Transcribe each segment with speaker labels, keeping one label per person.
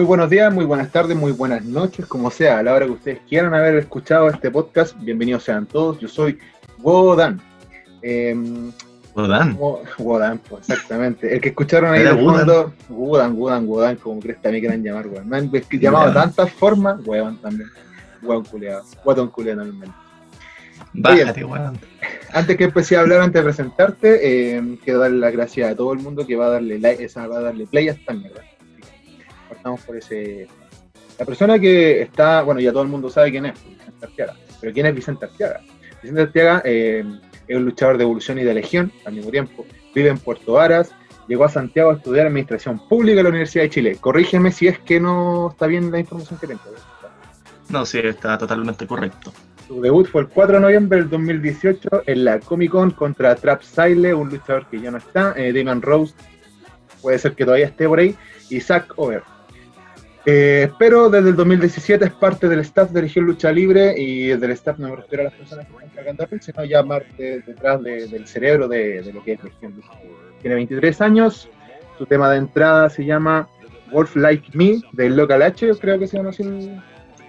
Speaker 1: Muy buenos días, muy buenas tardes, muy buenas noches, como sea, a la hora que ustedes quieran haber escuchado este podcast, bienvenidos sean todos. Yo soy Wodan. Eh,
Speaker 2: Wodan.
Speaker 1: Wodan, pues, exactamente. El que escucharon ahí de fondo, Wodan, Wodan, Wodan, como crees también quieran llamar, weón. Me han llamado de tantas formas, weón también. Weón culeado, guatón culeado también.
Speaker 2: Bájate, weón.
Speaker 1: Antes que empecé a hablar, antes de presentarte, eh, quiero darle las gracias a todo el mundo que va a darle like, esa, va a darle play a esta mierda. Partamos por ese. La persona que está, bueno, ya todo el mundo sabe quién es, Vicente Arteaga. Pero ¿quién es Vicente Arteaga? Vicente Arteaga eh, es un luchador de evolución y de legión al mismo tiempo. Vive en Puerto Varas, llegó a Santiago a estudiar Administración Pública en la Universidad de Chile. Corrígeme si es que no está bien la información que tengo.
Speaker 2: No, sí, está totalmente correcto.
Speaker 1: Su debut fue el 4 de noviembre del 2018 en la Comic Con contra Trap Sile, un luchador que ya no está, eh, Damon Rose, puede ser que todavía esté por ahí, y Zack Over. Eh, pero desde el 2017 es parte del staff de Región Lucha Libre y del staff no me refiero a las personas que están cargando sino ya parte detrás de, del cerebro de, de, lo que es Región Lucha Libre. Tiene 23 años, su tema de entrada se llama Wolf Like Me, del Local H, yo creo que se llama así.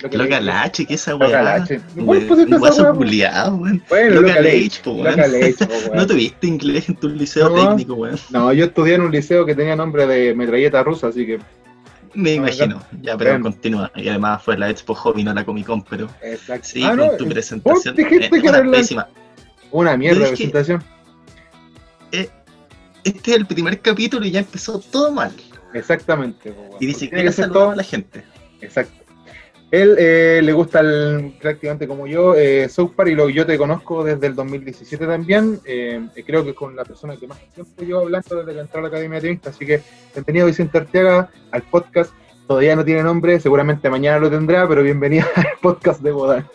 Speaker 2: Local H, ¿qué es esa weá?
Speaker 1: Local H.
Speaker 2: Bueno, pues esta weá culiado, weón.
Speaker 1: Bueno,
Speaker 2: Local H, po, weón.
Speaker 1: Local H, po, weón.
Speaker 2: ¿No tuviste inglés en tu liceo
Speaker 1: No.
Speaker 2: técnico, weón?
Speaker 1: No, yo estudié en un liceo que tenía nombre de metralleta rusa, así que.
Speaker 2: Me
Speaker 1: No,
Speaker 2: imagino. Ya, pero
Speaker 1: Bien.
Speaker 2: continúa. Y además fue la Expo Hobby, no la Comic Con, pero
Speaker 1: Exacto.
Speaker 2: sí,
Speaker 1: Ah,
Speaker 2: con
Speaker 1: no,
Speaker 2: tu
Speaker 1: vos
Speaker 2: presentación. eh, una pésima.
Speaker 1: Mierda de presentación.
Speaker 2: Este es el primer capítulo y ya empezó todo mal.
Speaker 1: Exactamente.
Speaker 2: Y dice que
Speaker 1: que ser todo.
Speaker 2: a la gente.
Speaker 1: Exacto. Él eh, le gusta el, prácticamente como yo, eh, South Park, y lo, yo te conozco desde el 2017 también. eh, creo que es con la persona que más tiempo llevo hablando desde que entré a la Academia de Tenista. Así que bienvenido Vicente Arteaga al podcast. Todavía no tiene nombre, seguramente mañana lo tendrá, pero bienvenido al podcast de Bodan.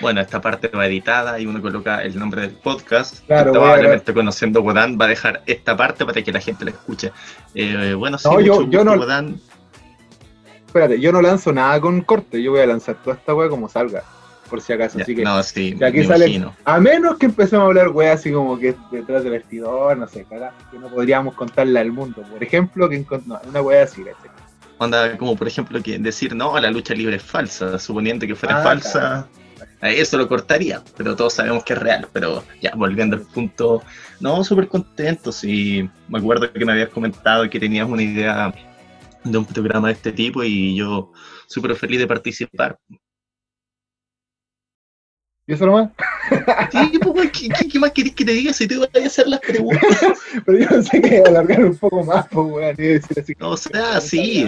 Speaker 2: Bueno, esta parte va editada y uno coloca el nombre del podcast.
Speaker 1: Claro,
Speaker 2: que probablemente conociendo Wodan va a dejar esta parte para que la gente la escuche. Eh, bueno, sí,
Speaker 1: No, yo-
Speaker 2: mucho
Speaker 1: yo
Speaker 2: gusto,
Speaker 1: no-
Speaker 2: Wodan.
Speaker 1: Espérate, yo no lanzo nada con corte, yo voy a lanzar toda esta wea como salga, por si acaso.
Speaker 2: Ya,
Speaker 1: así que,
Speaker 2: no, sí,
Speaker 1: aquí
Speaker 2: me
Speaker 1: sale- a menos que empecemos a hablar wea así como que detrás del vestidor, no sé, cagá, que no podríamos contarle al mundo. Por ejemplo, que no, una wea así, ¿cachai?
Speaker 2: Onda, como por ejemplo que decir, no, la lucha libre es falsa, suponiendo que fuera
Speaker 1: Ah,
Speaker 2: falsa, a eso lo cortaría, pero todos sabemos que es real. Pero ya, volviendo al punto, no, súper contentos y me acuerdo que me habías comentado que tenías una idea de un programa de este tipo y yo súper feliz de participar.
Speaker 1: ¿Y eso nomás?
Speaker 2: Sí, pues, ¿qué, qué- qué más querés que te diga si te voy a hacer las preguntas?
Speaker 1: Pero yo pensé que alargar un poco más, pues weón.
Speaker 2: O sea, sí.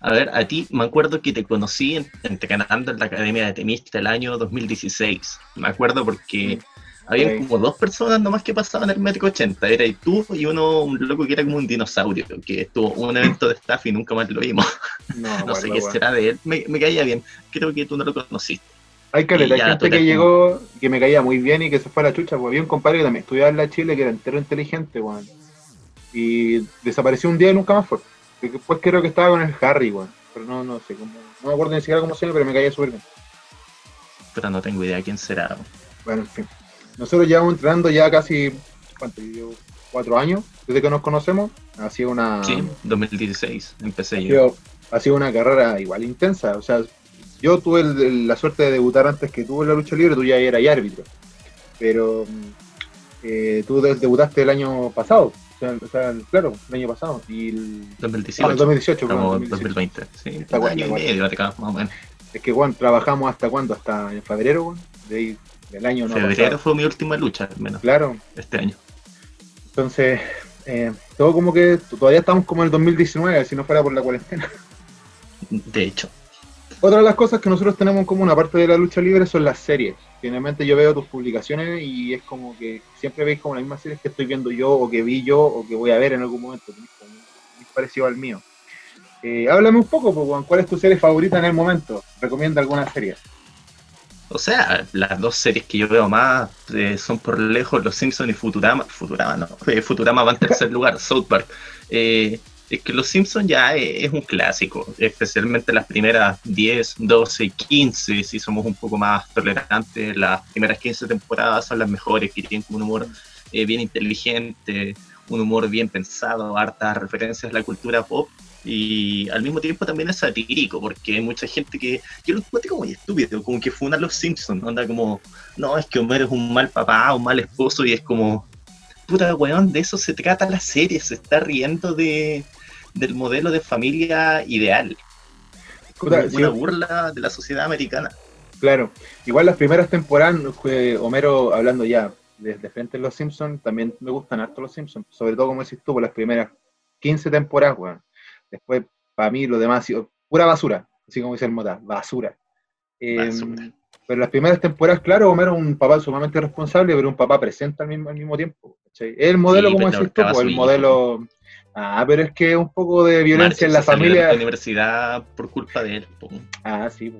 Speaker 2: A ver, a ti me acuerdo que te conocí en- entrenando en la Academia de Tenista el año 2016. Me acuerdo porque había
Speaker 1: Ok.
Speaker 2: como dos personas nomás que pasaban el metro 80. Era tú y uno, un loco que era como un dinosaurio, que estuvo un evento de staff y nunca más lo vimos.
Speaker 1: No,
Speaker 2: No sé qué será de él. Me, me caía bien. Creo que tú no lo conociste.
Speaker 1: Hay caleta, hay
Speaker 2: Y
Speaker 1: gente que llegó, que me caía muy bien y que se fue a la chucha, pues había un compadre que también estudiaba en la Chile que era entero inteligente, weón. Y desapareció un día y nunca más fue. Y Después creo que estaba con el Harry, weón. Pero no, no sé, cómo, no me acuerdo ni siquiera cómo se llama, pero me caía súper bien.
Speaker 2: Pero no tengo idea quién será.
Speaker 1: Bueno, en fin. Nosotros llevamos entrenando ya casi, ¿cuánto? Yo, cuatro años desde que nos conocemos. Ha sido una,
Speaker 2: Sí, 2016 empecé
Speaker 1: ha
Speaker 2: yo.
Speaker 1: ha sido una carrera igual intensa. O sea, yo tuve el- el- la suerte de debutar antes que tú en la lucha libre, tú ya eras árbitro. Pero mm, eh, tú de- debutaste el año pasado. O sea, o sea, claro, el año pasado. Y el, ah,
Speaker 2: 2018.
Speaker 1: el 2018, perdón,
Speaker 2: Estamos
Speaker 1: 2018.
Speaker 2: 2020. Sí,
Speaker 1: Está bueno,
Speaker 2: año y
Speaker 1: bueno.
Speaker 2: medio acá, más o menos.
Speaker 1: Es que, Juan, trabajamos hasta cuándo? Hasta en febrero, weón, de ahí, del año no pasado.
Speaker 2: fue mi última lucha, al menos,
Speaker 1: Claro,
Speaker 2: este año.
Speaker 1: entonces, eh, todo como que todavía estamos como en el 2019, si no fuera por la cuarentena.
Speaker 2: De hecho.
Speaker 1: Otra de las cosas que nosotros tenemos en común, aparte de la lucha libre, son las series. Finalmente yo veo tus publicaciones y es como que siempre veis como las mismas series que estoy viendo yo, o que vi yo, o que voy a ver en algún momento. Como muy parecido al mío. Eh, háblame un poco, pues, ¿cuál es tu serie favorita en el momento? Recomienda alguna serie.
Speaker 2: O sea, las dos series que yo veo más eh, son por lejos Los Simpsons y Futurama. Futurama no. eh, Futurama va en tercer lugar, South Park. Eh, Es que Los Simpsons ya es un clásico, especialmente las primeras 10, 12, 15, si somos un poco más tolerantes, las primeras 15 temporadas son las mejores, que tienen un humor eh, bien inteligente, un humor bien pensado, hartas referencias a la cultura pop, y al mismo tiempo también es satírico, porque hay mucha gente que yo lo encuentro como muy estúpido, como que funa a los Simpsons, anda como, no, es que Homero es un mal papá, un mal esposo, y es como, puta weón, de eso se trata la serie, se está riendo de, del modelo de familia ideal. una burla de la sociedad americana.
Speaker 1: Claro, igual las primeras temporadas, Homero hablando ya desde frente en Los Simpsons, también me gustan harto Los Simpsons, sobre todo como decís tú, por las primeras 15 temporadas, weón. Después, para mí, lo demás ha sido pura basura, así como dice el Mota, basura. Em, pero las primeras temporadas, claro, Homero es un papá sumamente responsable, pero un papá presente al mismo, al mismo tiempo. Es el modelo, como decís tú, pues, el modelo Ah, pero es que un poco de violencia en la familia.
Speaker 2: De la universidad por culpa de él.
Speaker 1: Ah, sí.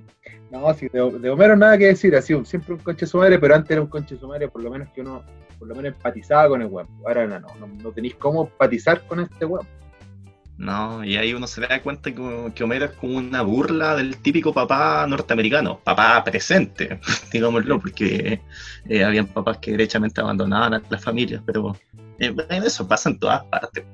Speaker 1: No, sí, de, Homero nada que decir, así, siempre un conche su madre, pero antes era un conche su madre, por lo menos que uno, por lo menos empatizaba con el weón. Ahora no, no, no, tenéis cómo empatizar con este weón.
Speaker 2: No, y ahí uno se da cuenta que, Homero es como una burla del típico papá norteamericano, papá presente, digámoslo, porque eh, habían papás que derechamente abandonaban a las familias, pero eh, eso pasa en todas partes,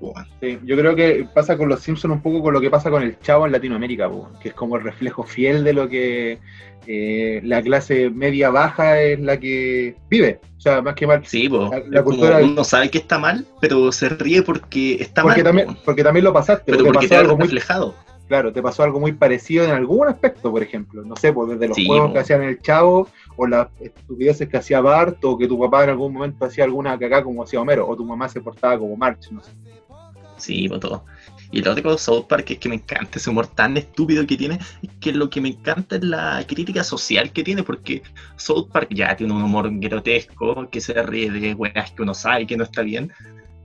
Speaker 1: Sí, yo creo que pasa con los Simpsons un poco con lo que pasa con el Chavo en Latinoamérica, que es como el reflejo fiel de lo que eh, la clase media baja es la que vive. O sea, más que mal.
Speaker 2: Sí, la, cultura uno sabe que está mal, pero se ríe porque está
Speaker 1: porque
Speaker 2: mal.
Speaker 1: También, porque también lo pasaste.
Speaker 2: Pero porque, te algo reflejado.
Speaker 1: claro, te pasó algo muy parecido en algún aspecto, por ejemplo. No sé, pues desde los juegos que hacían el Chavo o las estupideces que hacía Bart, o que tu papá en algún momento hacía alguna cagada como hacía Homero, o tu mamá se portaba como March, no sé.
Speaker 2: Sí, pues, todo. Y lo otro de South Park es que me encanta ese humor tan estúpido que tiene, que lo que me encanta es la crítica social que tiene, porque South Park ya tiene un humor grotesco, que se ríe de weas que uno sabe que no está bien,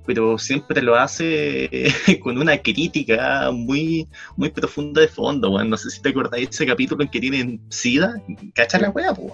Speaker 2: pero siempre lo hace con una crítica muy, muy profunda de fondo, bueno. No sé si te acordáis de ese capítulo en que tienen SIDA, ¿cachas la wea, pues,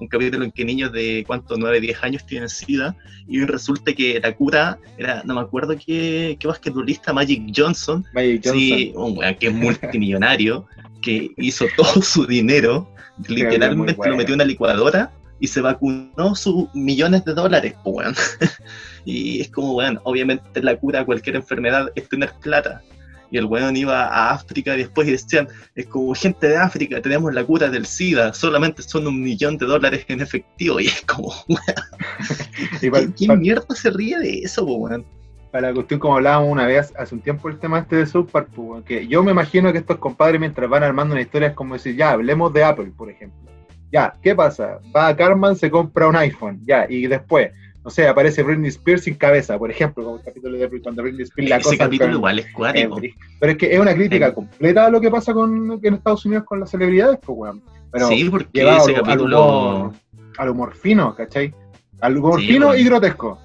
Speaker 2: Un capítulo en que niños de, ¿cuánto? 9, 10 años tienen SIDA, y resulta que la cura era, no me acuerdo qué, qué basquetbolista, Magic Johnson,
Speaker 1: Magic Johnson.
Speaker 2: Sí, un weón que es multimillonario, que hizo todo su dinero, literalmente lo metió en una licuadora y se vacunó sus millones de dólares, pues, Y es como, bueno, obviamente la cura a cualquier enfermedad es tener plata. Y el weón iba a África y después decían, es como gente de África, tenemos la cura del SIDA, solamente son un millón de dólares en efectivo. Y es como, weón, ¿quién mierda se ríe de eso, weón?
Speaker 1: Para la cuestión como hablábamos una vez hace un tiempo el tema este de South Park, que yo me imagino que estos compadres mientras van armando una historia es como decir, ya, hablemos de Apple, por ejemplo. Ya, ¿qué pasa? Va a Carman, se compra un iPhone, ya, y después, no sé, aparece Britney Spears sin cabeza, por ejemplo, como el capítulo de cuando Britney Spears la
Speaker 2: Ese capítulo igual es cuático.
Speaker 1: Pero es que es una crítica completa a lo que pasa con, en Estados Unidos con las celebridades, pues, weón. Pero
Speaker 2: sí, porque ese
Speaker 1: capítulo... Al humor, fino, ¿cachai? Al humor fino y grotesco.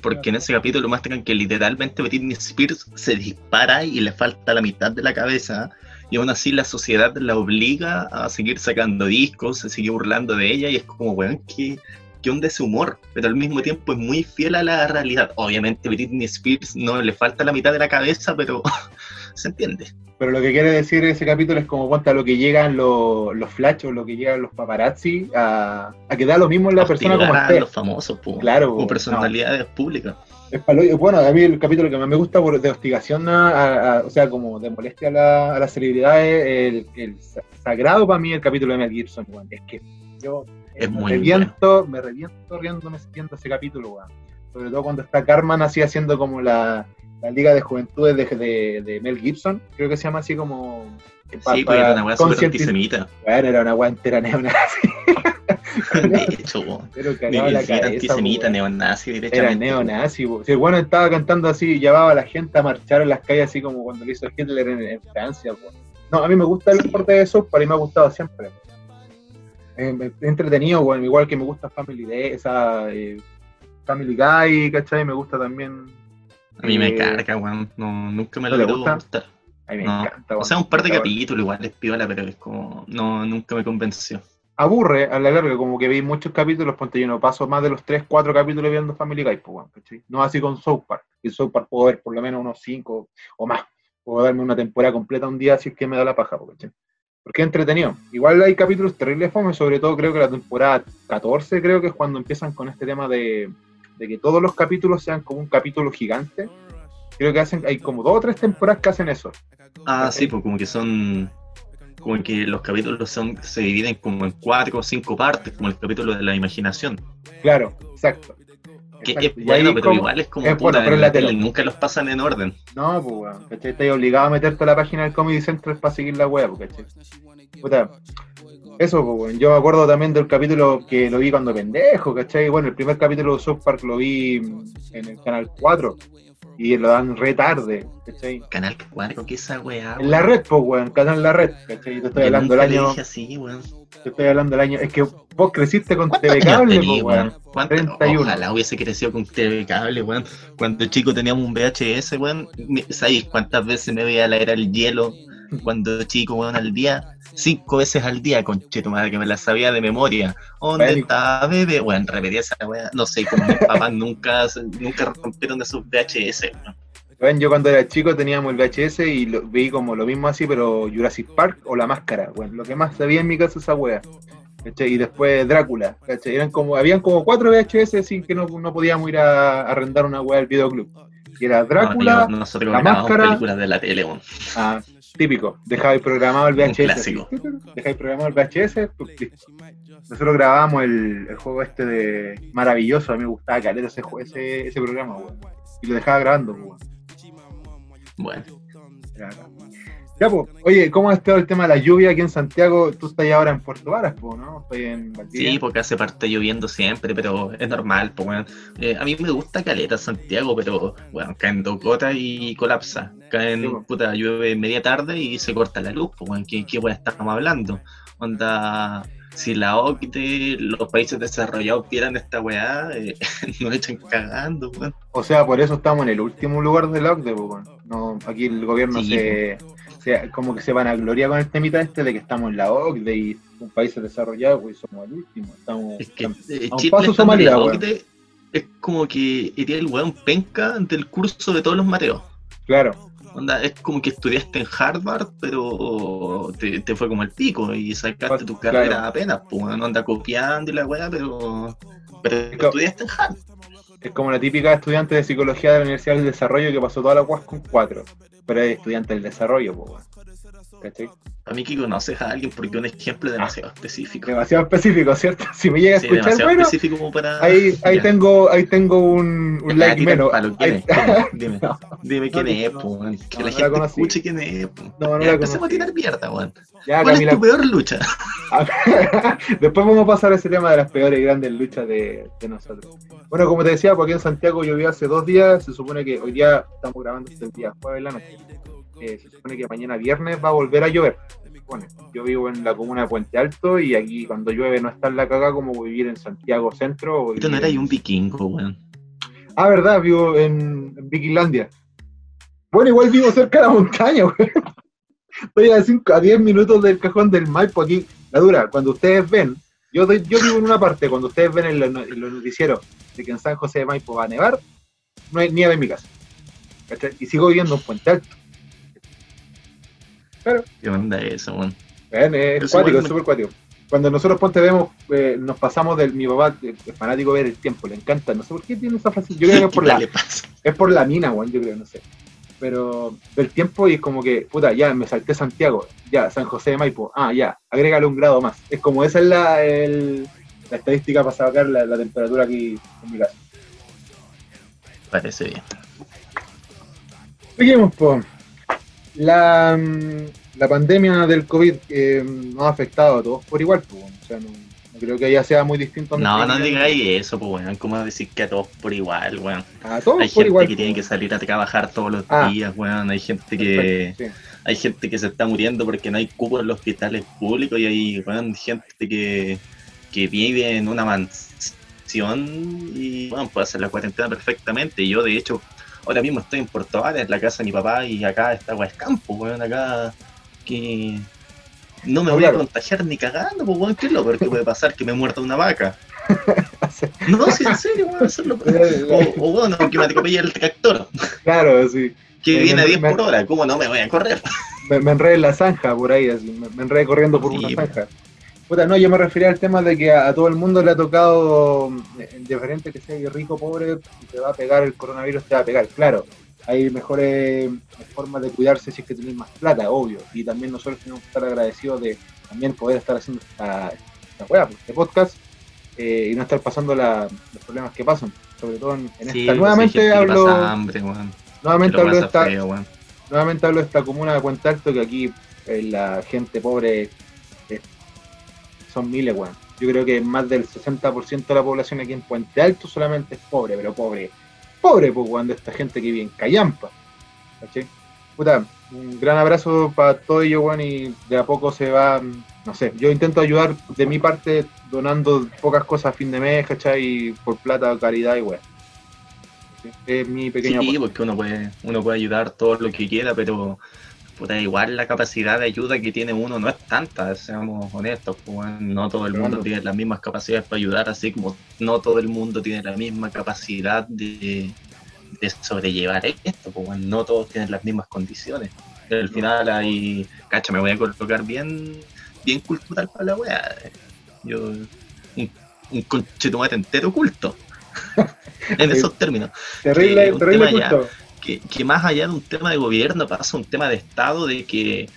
Speaker 2: Porque en ese capítulo muestran que literalmente Britney Spears se dispara y le falta la mitad de la cabeza y aún así la sociedad la obliga a seguir sacando discos, se sigue burlando de ella y es como, weón, que que de ese humor, pero al mismo tiempo es muy fiel a la realidad. Obviamente Britney Spears no le falta la mitad de la cabeza, pero se entiende.
Speaker 1: Pero lo que quiere decir ese capítulo es como cuenta lo que llegan los, los flachos, lo que llegan los paparazzi a, a quedar lo mismo en la persona como esté.
Speaker 2: los famosos,
Speaker 1: claro,
Speaker 2: como personalidades públicas.
Speaker 1: Es bueno, a mí el capítulo que más me gusta por, de hostigación, o sea, como de molestia a, la, a las celebridades, el, sagrado para mí el capítulo de Mel Gibson, es que yo
Speaker 2: es
Speaker 1: me reviento, me reviento riéndome viendo ese capítulo, weón. Sobre todo cuando está Carmen así haciendo como la, la Liga de Juventudes de, de, Mel Gibson, creo que se llama así como...
Speaker 2: sí, pues era una weá súper antisemita.
Speaker 1: Bueno, era una weá entera neonazi.
Speaker 2: de hecho, Pero la cabeza, antisemita, neonazi,
Speaker 1: Era neonazi, si el bueno estaba cantando así, llevaba a la gente a marchar en las calles así como cuando lo hizo Hitler en, Francia, No, a mí me gusta el deporte de eso, para mí me ha gustado siempre eh, entretenido, igual que me gusta Family Day, esa eh, Family Guy, ¿cachai? Me gusta también.
Speaker 2: A mí me eh, carga, weón. No, nunca me lo
Speaker 1: he gustar. A mí me encanta,
Speaker 2: O sea, un par de capítulos igual es piola, pero es como. No, nunca me convenció.
Speaker 1: Aburre a la larga, como que vi muchos capítulos, ponte yo no paso más de los 3, 4 capítulos viendo Family Guy, pues, ¿cachai? No así con South Park. Y South Park puedo ver por lo menos unos 5 o más. Puedo darme una temporada completa un día si es que me da la paja, ¿cachai? Porque es entretenido. Igual hay capítulos terribles fome, sobre todo creo que la temporada 14 creo que es cuando empiezan con este tema de, de que todos los capítulos sean como un capítulo gigante. Creo que hacen, hay como dos o tres temporadas que hacen eso.
Speaker 2: Ah, sí, pues como que son. Como que los capítulos son, se dividen como en cuatro o cinco partes, como el capítulo de la imaginación.
Speaker 1: Claro, exacto.
Speaker 2: Que
Speaker 1: Exacto.
Speaker 2: es bueno, pero
Speaker 1: como-
Speaker 2: igual es como
Speaker 1: es
Speaker 2: puta,
Speaker 1: bueno, pero en
Speaker 2: en
Speaker 1: la
Speaker 2: la tele
Speaker 1: tele.
Speaker 2: nunca los pasan en orden.
Speaker 1: No, pues, ¿cachai? Estás obligado a meterte a la página del Comedy Central para seguir la web, ¿cachai? Puta, eso, pues. Yo me acuerdo también del capítulo que lo vi cuando pendejo, ¿cachai? Bueno, el primer capítulo de South Park lo vi en el canal 4 y lo dan re tarde, ¿cachai?
Speaker 2: Canal 4, ¿qué esa weá?
Speaker 1: En la red, pues, weón, canal La Red, ¿cachai? Te estoy
Speaker 2: Yo
Speaker 1: hablando del año,
Speaker 2: dije así, weón.
Speaker 1: te estoy hablando del año, es que vos creciste con
Speaker 2: ¿Cuántos
Speaker 1: TV Cable, pues, weón.
Speaker 2: ¿Cuántos?
Speaker 1: 31.
Speaker 2: Ojalá hubiese crecido con TV cable, weón. Cuando chico teníamos un VHS, weón. ¿Sabéis cuántas veces me veía la era el hielo? Cuando chico, weón, al día. Cinco veces al día, conche tu madre, que me la sabía de memoria. ¿Dónde
Speaker 1: Bueno.
Speaker 2: está bebé? Weón, repetía esa weá. No sé, como mis papás nunca, nunca rompieron esos VHS, weón.
Speaker 1: Weón, yo cuando era chico teníamos el VHS y lo, vi como lo mismo así, pero Jurassic Park o La Máscara, weón. Lo que más sabía en mi casa esa wea. Y después Drácula, ¿cachai? Eran como, habían como cuatro VHS sin que no, no podíamos ir a, a arrendar una wea del videoclub. Y era Drácula,
Speaker 2: No,
Speaker 1: La Máscara.
Speaker 2: películas de la tele,
Speaker 1: ah, típico, dejabais programado el
Speaker 2: Un
Speaker 1: VHS.
Speaker 2: clásico.
Speaker 1: Dejáis programado el VHS, pues. Nosotros grabábamos el, el juego este de maravilloso, a mí me gustaba caleta ese, ese, ese programa, weón. Y lo dejaba grabando, weón.
Speaker 2: Bueno.
Speaker 1: Ya. Pues, oye, ¿cómo ha estado el tema de la lluvia aquí en Santiago? Tú estás ahora en Puerto Varas, ¿no? Estoy en Valdivia.
Speaker 2: Sí, porque hace parte lloviendo siempre, pero es normal, pues, weón. Eh, a mí me gusta Caleta Santiago, pero, bueno, caen dos gotas y colapsa.
Speaker 1: Sí,
Speaker 2: Caen,
Speaker 1: po.
Speaker 2: puta, llueve media tarde y se corta la luz, pues, weón. ¿Qué, qué estamos hablando? Onda, si la OCDE, los países desarrollados vieran esta weá, eh, nos echan cagando, weón.
Speaker 1: O sea, por eso estamos en el último lugar del OCDE, po, weón. No, aquí el gobierno
Speaker 2: Sí,
Speaker 1: se, como que se van a gloriar con el temita este de que estamos en la OCDE y un países desarrollados, pues somos el último. Estamos,
Speaker 2: Es que
Speaker 1: estamos-
Speaker 2: eh,
Speaker 1: a un paso Somalia.
Speaker 2: OCDE es como que iría el weón penca del curso de todos los mateos.
Speaker 1: claro,
Speaker 2: Onda, es como que estudiaste en Harvard, pero te, te fue como el pico y sacaste tu
Speaker 1: claro.
Speaker 2: carrera apenas, pues no anda copiando y la weá, pero, pero estudiaste en Harvard.
Speaker 1: es como la típica estudiante de psicología de la Universidad del Desarrollo que pasó toda la UAS con cuatro, pero es estudiante del desarrollo. ¿Cachai?
Speaker 2: A mí que conoces a alguien porque un ejemplo demasiado específico.
Speaker 1: Demasiado específico, ¿cierto? Si me llega a
Speaker 2: Sí,
Speaker 1: escuchar, bueno,
Speaker 2: específico como para.
Speaker 1: Ahí, ahí tengo, ahí tengo un, un like menos.
Speaker 2: palo, ¿quién
Speaker 1: Ahí-
Speaker 2: es? ¿Quién es? Dime,
Speaker 1: No,
Speaker 2: dime quién
Speaker 1: no,
Speaker 2: es,
Speaker 1: no,
Speaker 2: po, weón. que
Speaker 1: no,
Speaker 2: la
Speaker 1: no la
Speaker 2: gente escuche quién es. po.
Speaker 1: No, no
Speaker 2: Ya,
Speaker 1: la
Speaker 2: empecemos a tirar mierda, weón. ¿Cuál es tu peor lucha?
Speaker 1: Después vamos a pasar a ese tema de las peores y grandes luchas de, de nosotros. Bueno, como te decía, porque en Santiago llovió hace dos días, se supone que hoy día estamos grabando este día jueves la noche. Eh, se supone que mañana viernes va a volver a llover. supone. Yo vivo en la comuna de Puente Alto y aquí cuando llueve no está en la caga como vivir en Santiago Centro. o
Speaker 2: no era ahí un vikingo, weón.
Speaker 1: Ah, verdad, vivo en, en Vikinlandia. Bueno, igual vivo cerca de la montaña, güey. Estoy a, cinco- a 10 minutos del cajón del Maipo aquí. La dura, cuando ustedes ven, yo, doy- yo vivo en una parte, cuando ustedes ven en, lo- en los noticieros de que en San José de Maipo va a nevar, no hay nieve en mi casa. ¿Cachai? Y sigo viviendo en Puente Alto. Claro,
Speaker 2: ¿Qué onda eso, weón?
Speaker 1: ven, es
Speaker 2: Eso
Speaker 1: cuático, es súper cuático. Cuando nosotros ponte vemos, eh, nos pasamos del mi papá, es fanático ver el tiempo, le encanta, no sé por qué tiene esa frase, yo creo que es por
Speaker 2: ¿Qué
Speaker 1: la, es por la mina, weón, yo creo, no sé. Pero del tiempo y es como que, puta, ya me salté Santiago, ya, San José de Maipo, ah, ya, agrégale un grado más. Es como esa es la, el- la estadística para sacar la, la temperatura aquí en mi casa.
Speaker 2: Parece bien.
Speaker 1: Seguimos, po. La, mm, la pandemia del COVID eh, nos ha afectado a todos por igual, po. O sea, no, no creo que ya sea muy distinto.
Speaker 2: No, no digáis eso, pues, weón. ¿Cómo decir que a todos por igual, weón?
Speaker 1: A todos
Speaker 2: Hay
Speaker 1: por
Speaker 2: gente
Speaker 1: igual.
Speaker 2: que tiene que salir a trabajar todos los
Speaker 1: Ah.
Speaker 2: días, weón. Hay gente que
Speaker 1: Sí.
Speaker 2: hay gente que se está muriendo porque no hay cupo en los hospitales públicos y hay weón, gente que, que vive en una mansión y bueno, puede hacer la cuarentena perfectamente. Yo, de hecho, ahora mismo estoy en Puerto Varas, en la casa de mi papá, y acá está Campo, weón, acá que no me voy
Speaker 1: claro.
Speaker 2: a contagiar ni cagando, pues weón, ¿qué es lo peor que puede pasar? Que me muerda una vaca. No, sí, en serio, weón, hacerlo. O, o bueno, que me atropelle el tractor.
Speaker 1: Claro, sí.
Speaker 2: Que viene a
Speaker 1: me-
Speaker 2: 10
Speaker 1: me-
Speaker 2: por hora, ¿cómo no me voy a correr?
Speaker 1: Me, me enredé en la zanja por ahí, así, me, me enredé corriendo por
Speaker 2: Sí,
Speaker 1: una
Speaker 2: pues.
Speaker 1: zanja. Puta, no, yo me refería al tema de que a, a todo el mundo le ha tocado, eh, indiferente que sea rico o pobre, te va a pegar el coronavirus, te va a pegar. Claro, hay mejores formas de cuidarse si es que tenés más plata, obvio. Y también nosotros tenemos que estar agradecidos de también poder estar haciendo esta, esta pues, este podcast, eh, y no estar pasando la- los problemas que pasan. Sobre todo en, en
Speaker 2: Sí,
Speaker 1: esta.
Speaker 2: pues,
Speaker 1: Nuevamente hablo,
Speaker 2: pasa hambre, weón.
Speaker 1: nuevamente hablo de esta,
Speaker 2: feo,
Speaker 1: nuevamente hablo de esta comuna de Puente Alto que aquí eh, la gente pobre eh, son miles, weón. Yo creo que más del 60% de la población aquí en Puente Alto solamente es pobre, pero pobre. Pobre, pues, weón, de esta gente que vive en Callampa. ¿Cachai? Puta, un gran abrazo para todo ello, weón, y de a poco se va, mm, no sé, yo intento ayudar de mi parte donando pocas cosas a fin de mes, ¿cachai? Por plata, caridad y weón. Es mi pequeño
Speaker 2: Sí,
Speaker 1: aporte.
Speaker 2: porque uno puede, uno puede ayudar todo lo que quiera, pero puta, igual la capacidad de ayuda que tiene uno no es tanta, seamos honestos, pues, no todo el mundo tiene las mismas capacidades para ayudar, así como no todo el mundo tiene la misma capacidad de, de sobrellevar esto, pues, no todos tienen las mismas condiciones. Y al final ahí, cacha, me voy a colocar bien, bien cultural para la weá. Yo, un, un conchetumate entero culto. en esos términos
Speaker 1: Terrible,
Speaker 2: un
Speaker 1: terrible
Speaker 2: tema ya-
Speaker 1: culto.
Speaker 2: Que, que más allá de un tema de gobierno pasa un tema de Estado de que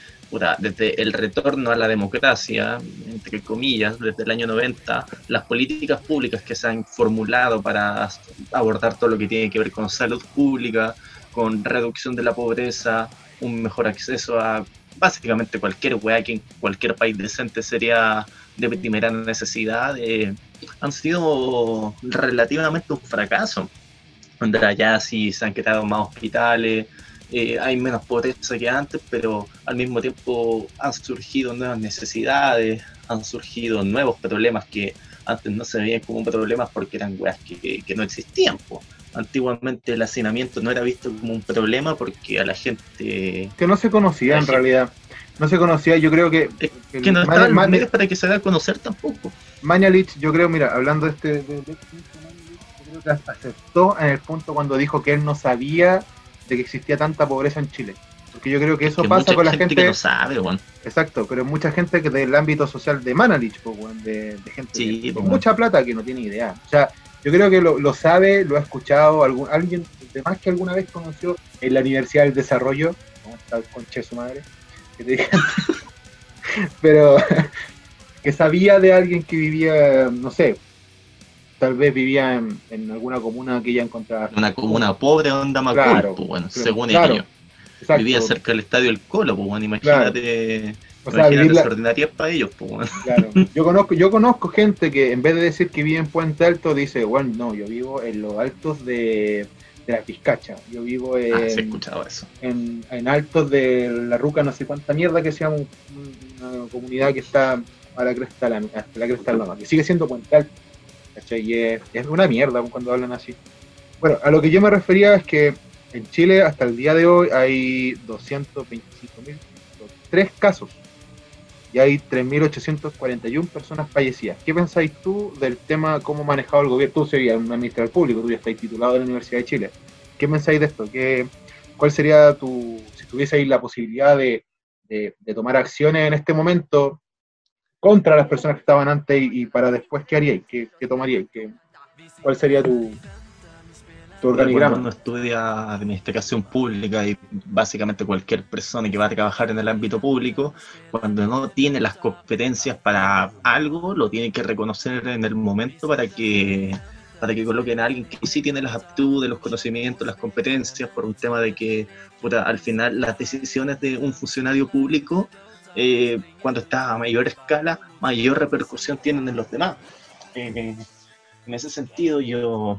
Speaker 2: desde el retorno a la democracia, entre comillas, desde el año 90, las políticas públicas que se han formulado para abordar todo lo que tiene que ver con salud pública, con reducción de la pobreza, un mejor acceso a básicamente cualquier weá que en cualquier país decente sería de primera necesidad, eh, han sido relativamente un fracaso donde allá sí se han creado más hospitales, eh, hay menos pobreza que antes, pero al mismo tiempo han surgido nuevas necesidades, han surgido nuevos problemas que antes no se veían como problemas porque eran weas que, que no existían. po. Antiguamente el hacinamiento no era visto como un problema porque a la gente...
Speaker 1: Que no se conocía en realidad. No se conocía, yo creo que.
Speaker 2: Es que no estaban medios para que se dé a conocer tampoco.
Speaker 1: Mañalich, yo creo, mira, hablando de este. de- de acertó en el punto cuando dijo que él no sabía de que existía tanta pobreza en Chile. Porque yo creo que eso
Speaker 2: que
Speaker 1: pasa con la
Speaker 2: gente,
Speaker 1: gente.
Speaker 2: que no sabe, weón.
Speaker 1: Exacto, pero mucha gente que del ámbito social de Mañalich, pues, de, de gente
Speaker 2: Sí,
Speaker 1: que- con mucha plata que no tiene idea. O sea, yo creo que lo, lo sabe, lo ha escuchado, algún, alguien de más que alguna vez conoció en la Universidad del Desarrollo, como está conche su madre, que te digan. pero que sabía de alguien que vivía, no sé, tal vez vivía en, en alguna comuna que ella encontraba.
Speaker 2: Una comuna pobre onda Macul,
Speaker 1: Claro,
Speaker 2: pues, bueno,
Speaker 1: claro,
Speaker 2: según
Speaker 1: claro,
Speaker 2: ellos.
Speaker 1: Exacto.
Speaker 2: Vivía cerca del estadio del Colo, pues bueno, imagínate,
Speaker 1: O sea, la-
Speaker 2: para ellos, pues bueno.
Speaker 1: Claro. Yo conozco, yo conozco gente que en vez de decir que vive en Puente Alto, dice, bueno, no, yo vivo en los altos de, de la Pizcacha. Yo vivo en,
Speaker 2: Ah, sí escuchado eso.
Speaker 1: en, en altos de la Ruca, no sé cuánta mierda que sea un- una comunidad que está a la cresta la, hasta la cresta de la que sigue siendo Puente Alto. ¿Cachai? Y es, una mierda cuando hablan así. Bueno, a lo que yo me refería es que en Chile hasta el día de hoy hay 225.000, tres casos y hay 3.841 personas fallecidas. ¿Qué pensáis tú del tema, cómo manejado el gobierno? Tú serías un administrador público, tú ya estás titulado de la Universidad de Chile. ¿Qué pensáis de esto? ¿Qué, ¿Cuál sería tu, si tuvieseis la posibilidad de, de- de tomar acciones en este momento contra las personas que estaban antes y, y para después, ¿qué haríais? ¿Qué, qué tomaríais? ¿Qué, ¿Cuál sería tu, tu
Speaker 2: Cuando
Speaker 1: organigrama?
Speaker 2: uno estudia administración pública y básicamente cualquier persona que va a trabajar en el ámbito público, cuando no tiene las competencias para algo, lo tiene que reconocer en el momento para que para que coloquen a alguien que sí tiene las aptitudes, los conocimientos, las competencias, por un tema de que puta, al final las decisiones de un funcionario público, eh, cuando está a mayor escala, mayor repercusión tienen en los demás. Eh, en ese sentido, yo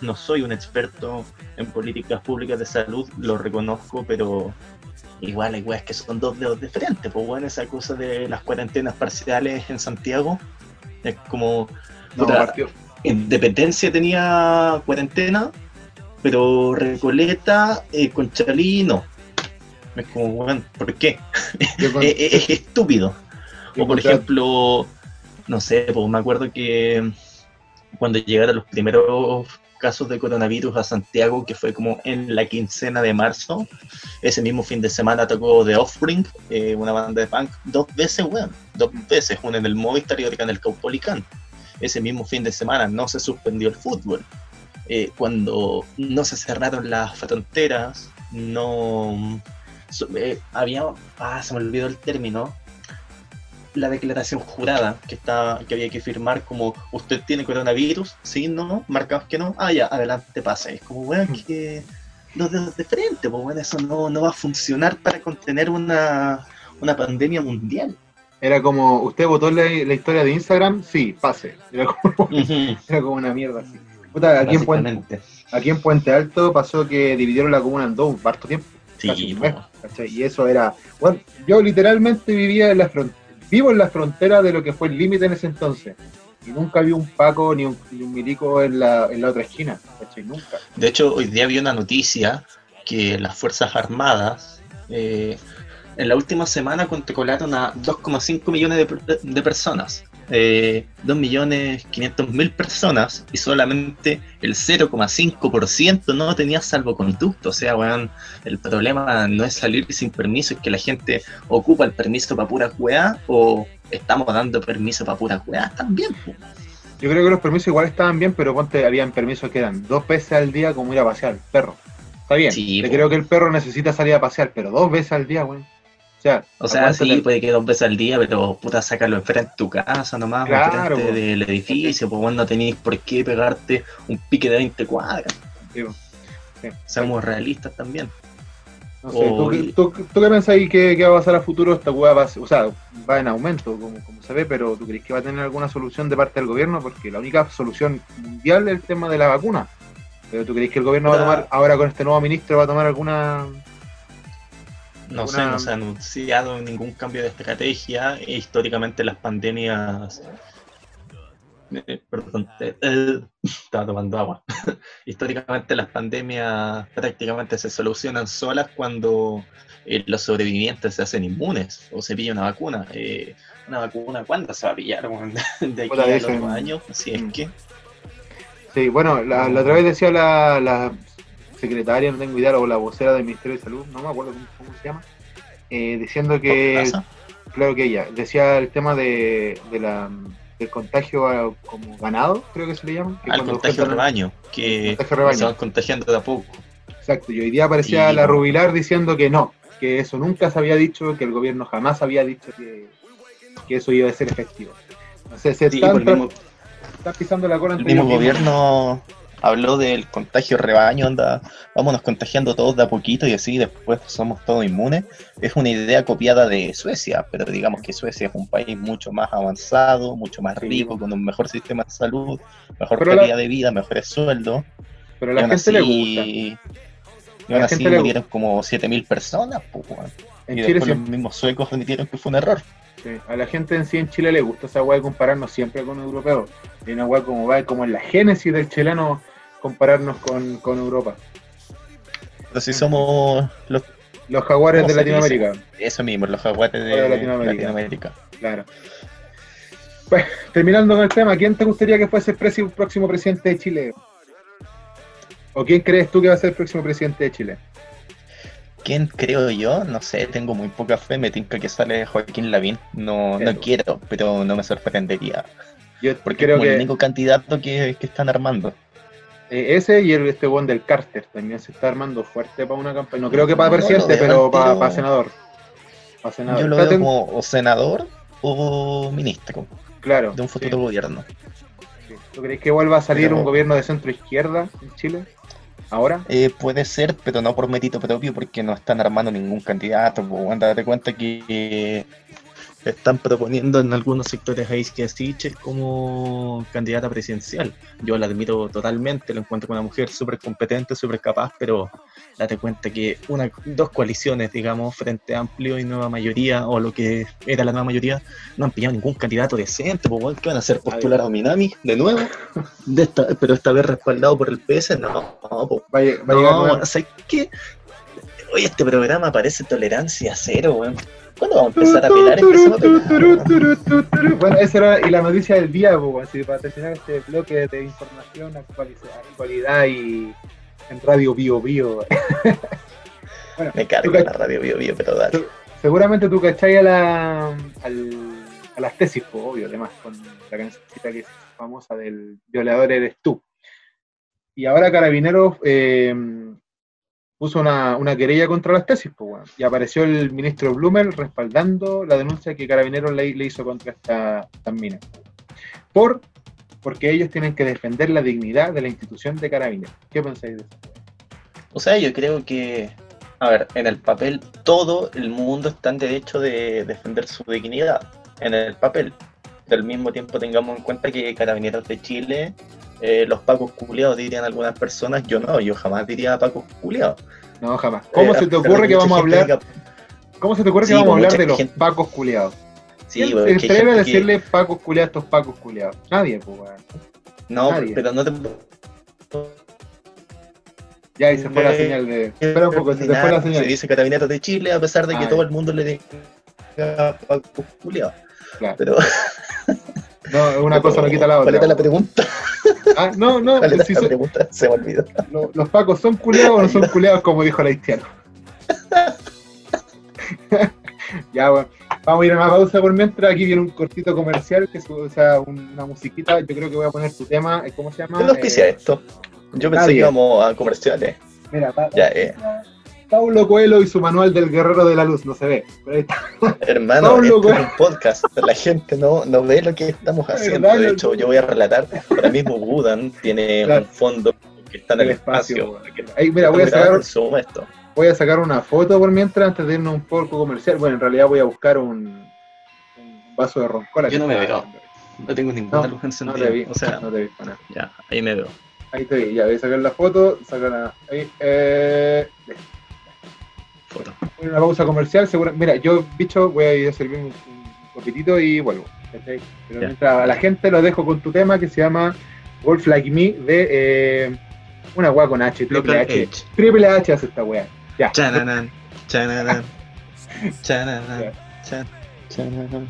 Speaker 2: no soy un experto en políticas públicas de salud, lo reconozco, pero igual hay weas que son dos dedos de frente. Pues bueno, esa cosa de las cuarentenas parciales en Santiago es como
Speaker 1: No, partió.
Speaker 2: Independencia tenía cuarentena, pero Recoleta, eh, Conchalí no. Es como, bueno, ¿por qué? Es, es- es estúpido. O por ejemplo, no sé, pues me acuerdo que cuando llegaron los primeros casos de coronavirus a Santiago, que fue como en la quincena de marzo. Ese mismo fin de semana tocó The Offspring, eh, una banda de punk, dos veces, weón. Dos veces, una en el Movistar y otra en el Caupolicán. Ese mismo fin de semana no se suspendió el fútbol. Eh, cuando no se cerraron las fronteras, no... Eh, había... Ah, se me olvidó el término la declaración jurada que estaba, que había que firmar como usted tiene coronavirus, sí, no, marcados que no, ah ya, adelante pase. Es como weón mm. que los dedos de frente, pues bueno, eso no, no va a funcionar para contener una, una pandemia mundial.
Speaker 1: Era como, ¿usted votó la, la historia de Instagram? Sí, pase. Era como, era como una mierda así. Puta, aquí, en Puente, aquí en Puente Alto pasó que dividieron la comuna en dos, un parto tiempo. Sí, y eso era. Bueno, yo literalmente vivía en la frontera vivo en la frontera de lo que fue el límite en ese entonces. Y nunca vi un Paco ni un, milico en la, en la otra esquina. Nunca.
Speaker 2: De hecho, hoy día vi una noticia que las Fuerzas Armadas eh, en la última semana controlaron a 2,5 millones de, de personas eh, 2.500.000 personas y solamente el 0,5% no tenía salvoconducto. O sea, weón, el problema no es salir sin permiso, es que la gente ocupa el permiso para pura weá o estamos dando permiso para pura weá también.
Speaker 1: Yo creo que los permisos igual estaban bien, pero ponte, habían permisos que eran dos veces al día como ir a pasear el perro. Está bien, Yo creo que el perro necesita salir a pasear, pero dos veces al día, weón
Speaker 2: o sea, sí, puede que dos veces al día, pero puta, sácalo enfrente de tu casa nomás, enfrente del edificio, pues bueno, no tenéis por qué pegarte un pique de 20 cuadras. Seamos realistas también.
Speaker 1: No sé, ¿tú, qué pensáis que, va a pasar a futuro? Esta hueá va, o sea, va en aumento, como, como se ve, pero ¿tú crees que va a tener alguna solución de parte del gobierno? Porque la única solución mundial es el tema de la vacuna. Pero ¿tú crees que el gobierno va a tomar, ahora con este nuevo ministro, va a tomar alguna
Speaker 2: no sé, no se ha anunciado ningún cambio de estrategia. E históricamente las pandemias... Eh, perdón, eh, eh, estaba tomando agua. históricamente las pandemias prácticamente se solucionan solas cuando los sobrevivientes se hacen inmunes o se pilla una vacuna. una vacuna, ¿cuándo se va a pillar? de aquí a los años, así es mm. que...
Speaker 1: Sí, bueno, la, otra vez decía la secretaria, no tengo idea, o la vocera del Ministerio de Salud, no me acuerdo cómo, se llama, eh, diciendo que, claro que ella, decía el tema de, la, del contagio como ganado, creo que se le llama. Que
Speaker 2: Al contagio rebaño, que se van contagiando de a poco.
Speaker 1: Exacto, y hoy día aparecía la Rubilar diciendo que no, que eso nunca se había dicho, que el gobierno jamás había dicho que, eso iba a ser efectivo. No sé, se está, pisando la cola
Speaker 2: El mismo gobierno habló del contagio rebaño, anda, vámonos contagiando todos de a poquito y así después somos todos inmunes. Es una idea copiada de Suecia, pero digamos que Suecia es un país mucho más avanzado, mucho más rico, con un mejor sistema de salud, mejor calidad de vida, mejores sueldos.
Speaker 1: Pero a la gente le gusta.
Speaker 2: Y aún así murieron como 7.000 personas, pues, y después los mismos suecos admitieron que fue un error.
Speaker 1: A la gente en sí en Chile le gusta esa weá de compararnos siempre con europeos. Y una weá como va como en la génesis del chileno compararnos con, Europa.
Speaker 2: Pero si somos los,
Speaker 1: los jaguares de Latinoamérica.
Speaker 2: Eso mismo, los jaguares de, Latinoamérica.
Speaker 1: Claro. Pues, terminando con el tema, ¿quién te gustaría que fuese el próximo presidente de Chile? ¿O quién crees tú que va a ser el próximo presidente de Chile?
Speaker 2: ¿Quién creo yo? No sé, tengo muy poca fe. Me tinca que sale Joaquín Lavín. No, no quiero, pero no me sorprendería. Yo porque creo es el único candidato que, que están armando.
Speaker 1: Eh, ese y el este buen del Carter también se está armando fuerte para una campaña. No creo que para presidente, pero para, senador.
Speaker 2: Yo lo veo como o senador o ministro.
Speaker 1: Claro.
Speaker 2: De un futuro gobierno.
Speaker 1: ¿Tú crees que vuelva a salir un gobierno de centro izquierda en Chile? ¿Ahora?
Speaker 2: Eh, puede ser, pero no por mérito propio, porque no están armando ningún candidato. Pues, date cuenta que están proponiendo en algunos sectores a Isquia Siches como candidata presidencial. Yo la admiro totalmente, la encuentro como una mujer súper competente, súper capaz, pero date cuenta que una, dos coaliciones, digamos, Frente Amplio y Nueva Mayoría, o lo que era la Nueva Mayoría, no han pillado ningún candidato decente. Pues, ¿Qué van a hacer? ¿Postular a Minami de nuevo? De esta, pero esta vez respaldado por el PS, no, no, pues, vaya, vaya no, o sea, que Oye, este programa parece tolerancia cero, weón. ¿Cuándo vamos a empezar a pelar este papel?
Speaker 1: Bueno, esa era y la noticia del día, pues, así, para terminar este bloque de información, actualidad, y en Radio Bio Bio.
Speaker 2: bueno, Me cargo la Radio Bio Bio, pero dale.
Speaker 1: Seguramente tú cachai a, la, al, a las tesis, pues, obvio, además, con la cancioncita que es famosa del violador eres tú. Y ahora Carabineros eh, puso una, querella contra las tesis, pues, y apareció el ministro Blumel respaldando la denuncia que Carabineros le, hizo contra esta, estas minas. Por, porque ellos tienen que defender la dignidad de la institución de Carabineros. ¿Qué pensáis de eso?
Speaker 2: O sea, yo creo que, a ver, en el papel todo el mundo está en derecho de defender su dignidad, en el papel. Del mismo tiempo tengamos en cuenta que Carabineros de Chile eh, los pacos culiados dirían algunas personas, yo no, yo jamás diría pacos culiados.
Speaker 1: No, jamás. ¿Cómo se te ocurre que vamos a hablar? ¿Cómo se te ocurre que vamos a hablar de los pacos culiados? Sí, ¿Quién se atreve a decirle pacos culiados a estos pacos culiados? Nadie, pues,
Speaker 2: No, pero no te.
Speaker 1: Ya, y se fue la señal de. Espera un poco, se fue la señal.
Speaker 2: Se dice Carabineros de Chile, a pesar de que todo el mundo le diga pacos culiados. Claro. Pero.
Speaker 1: No, una cosa no quita la otra.
Speaker 2: ¿Cuál era la pregunta?
Speaker 1: Ah, no, no.
Speaker 2: ¿Cuál era la pregunta? Se me olvidó.
Speaker 1: ¿Los pacos son culeados o no son culeados como dijo el haitiano? ya, bueno. Vamos a ir a una pausa por mientras. Aquí viene un cortito comercial, que es o sea, una musiquita. Yo creo que voy a poner tu tema. ¿Cómo se llama?
Speaker 2: ¿Qué auspicia eh, esto? Yo pensé que íbamos a comerciales.
Speaker 1: Mira, pa, ya, eh. Paulo Coelho y su manual del guerrero de la luz, no se ve.
Speaker 2: Hermano, esto es un podcast, la gente no, no ve lo que estamos haciendo. De hecho, yo voy a relatar, ahora mismo Budan tiene un fondo que está en el, espacio.
Speaker 1: Ahí, mira, voy a, sacar, voy a sacar una foto por mientras, antes de irnos un poco comercial. Bueno, en realidad voy a buscar un, un vaso de roncola.
Speaker 2: Yo no me veo. No tengo ninguna luz encendida. No te vi, o sea, no te vi para Ya, ahí me veo.
Speaker 1: Ahí te vi, ya voy a sacar la foto, sacar ahí, eh, una pausa comercial, seguro. Mira, yo, bicho, voy a ir a servir un, poquitito y vuelvo. Pero mientras a la gente lo dejo con tu tema que se llama Wolf Like Me de eh, una weá con H, triple H. Triple H hace esta weá. Ya. Chananan, chananan, chananan, chananan.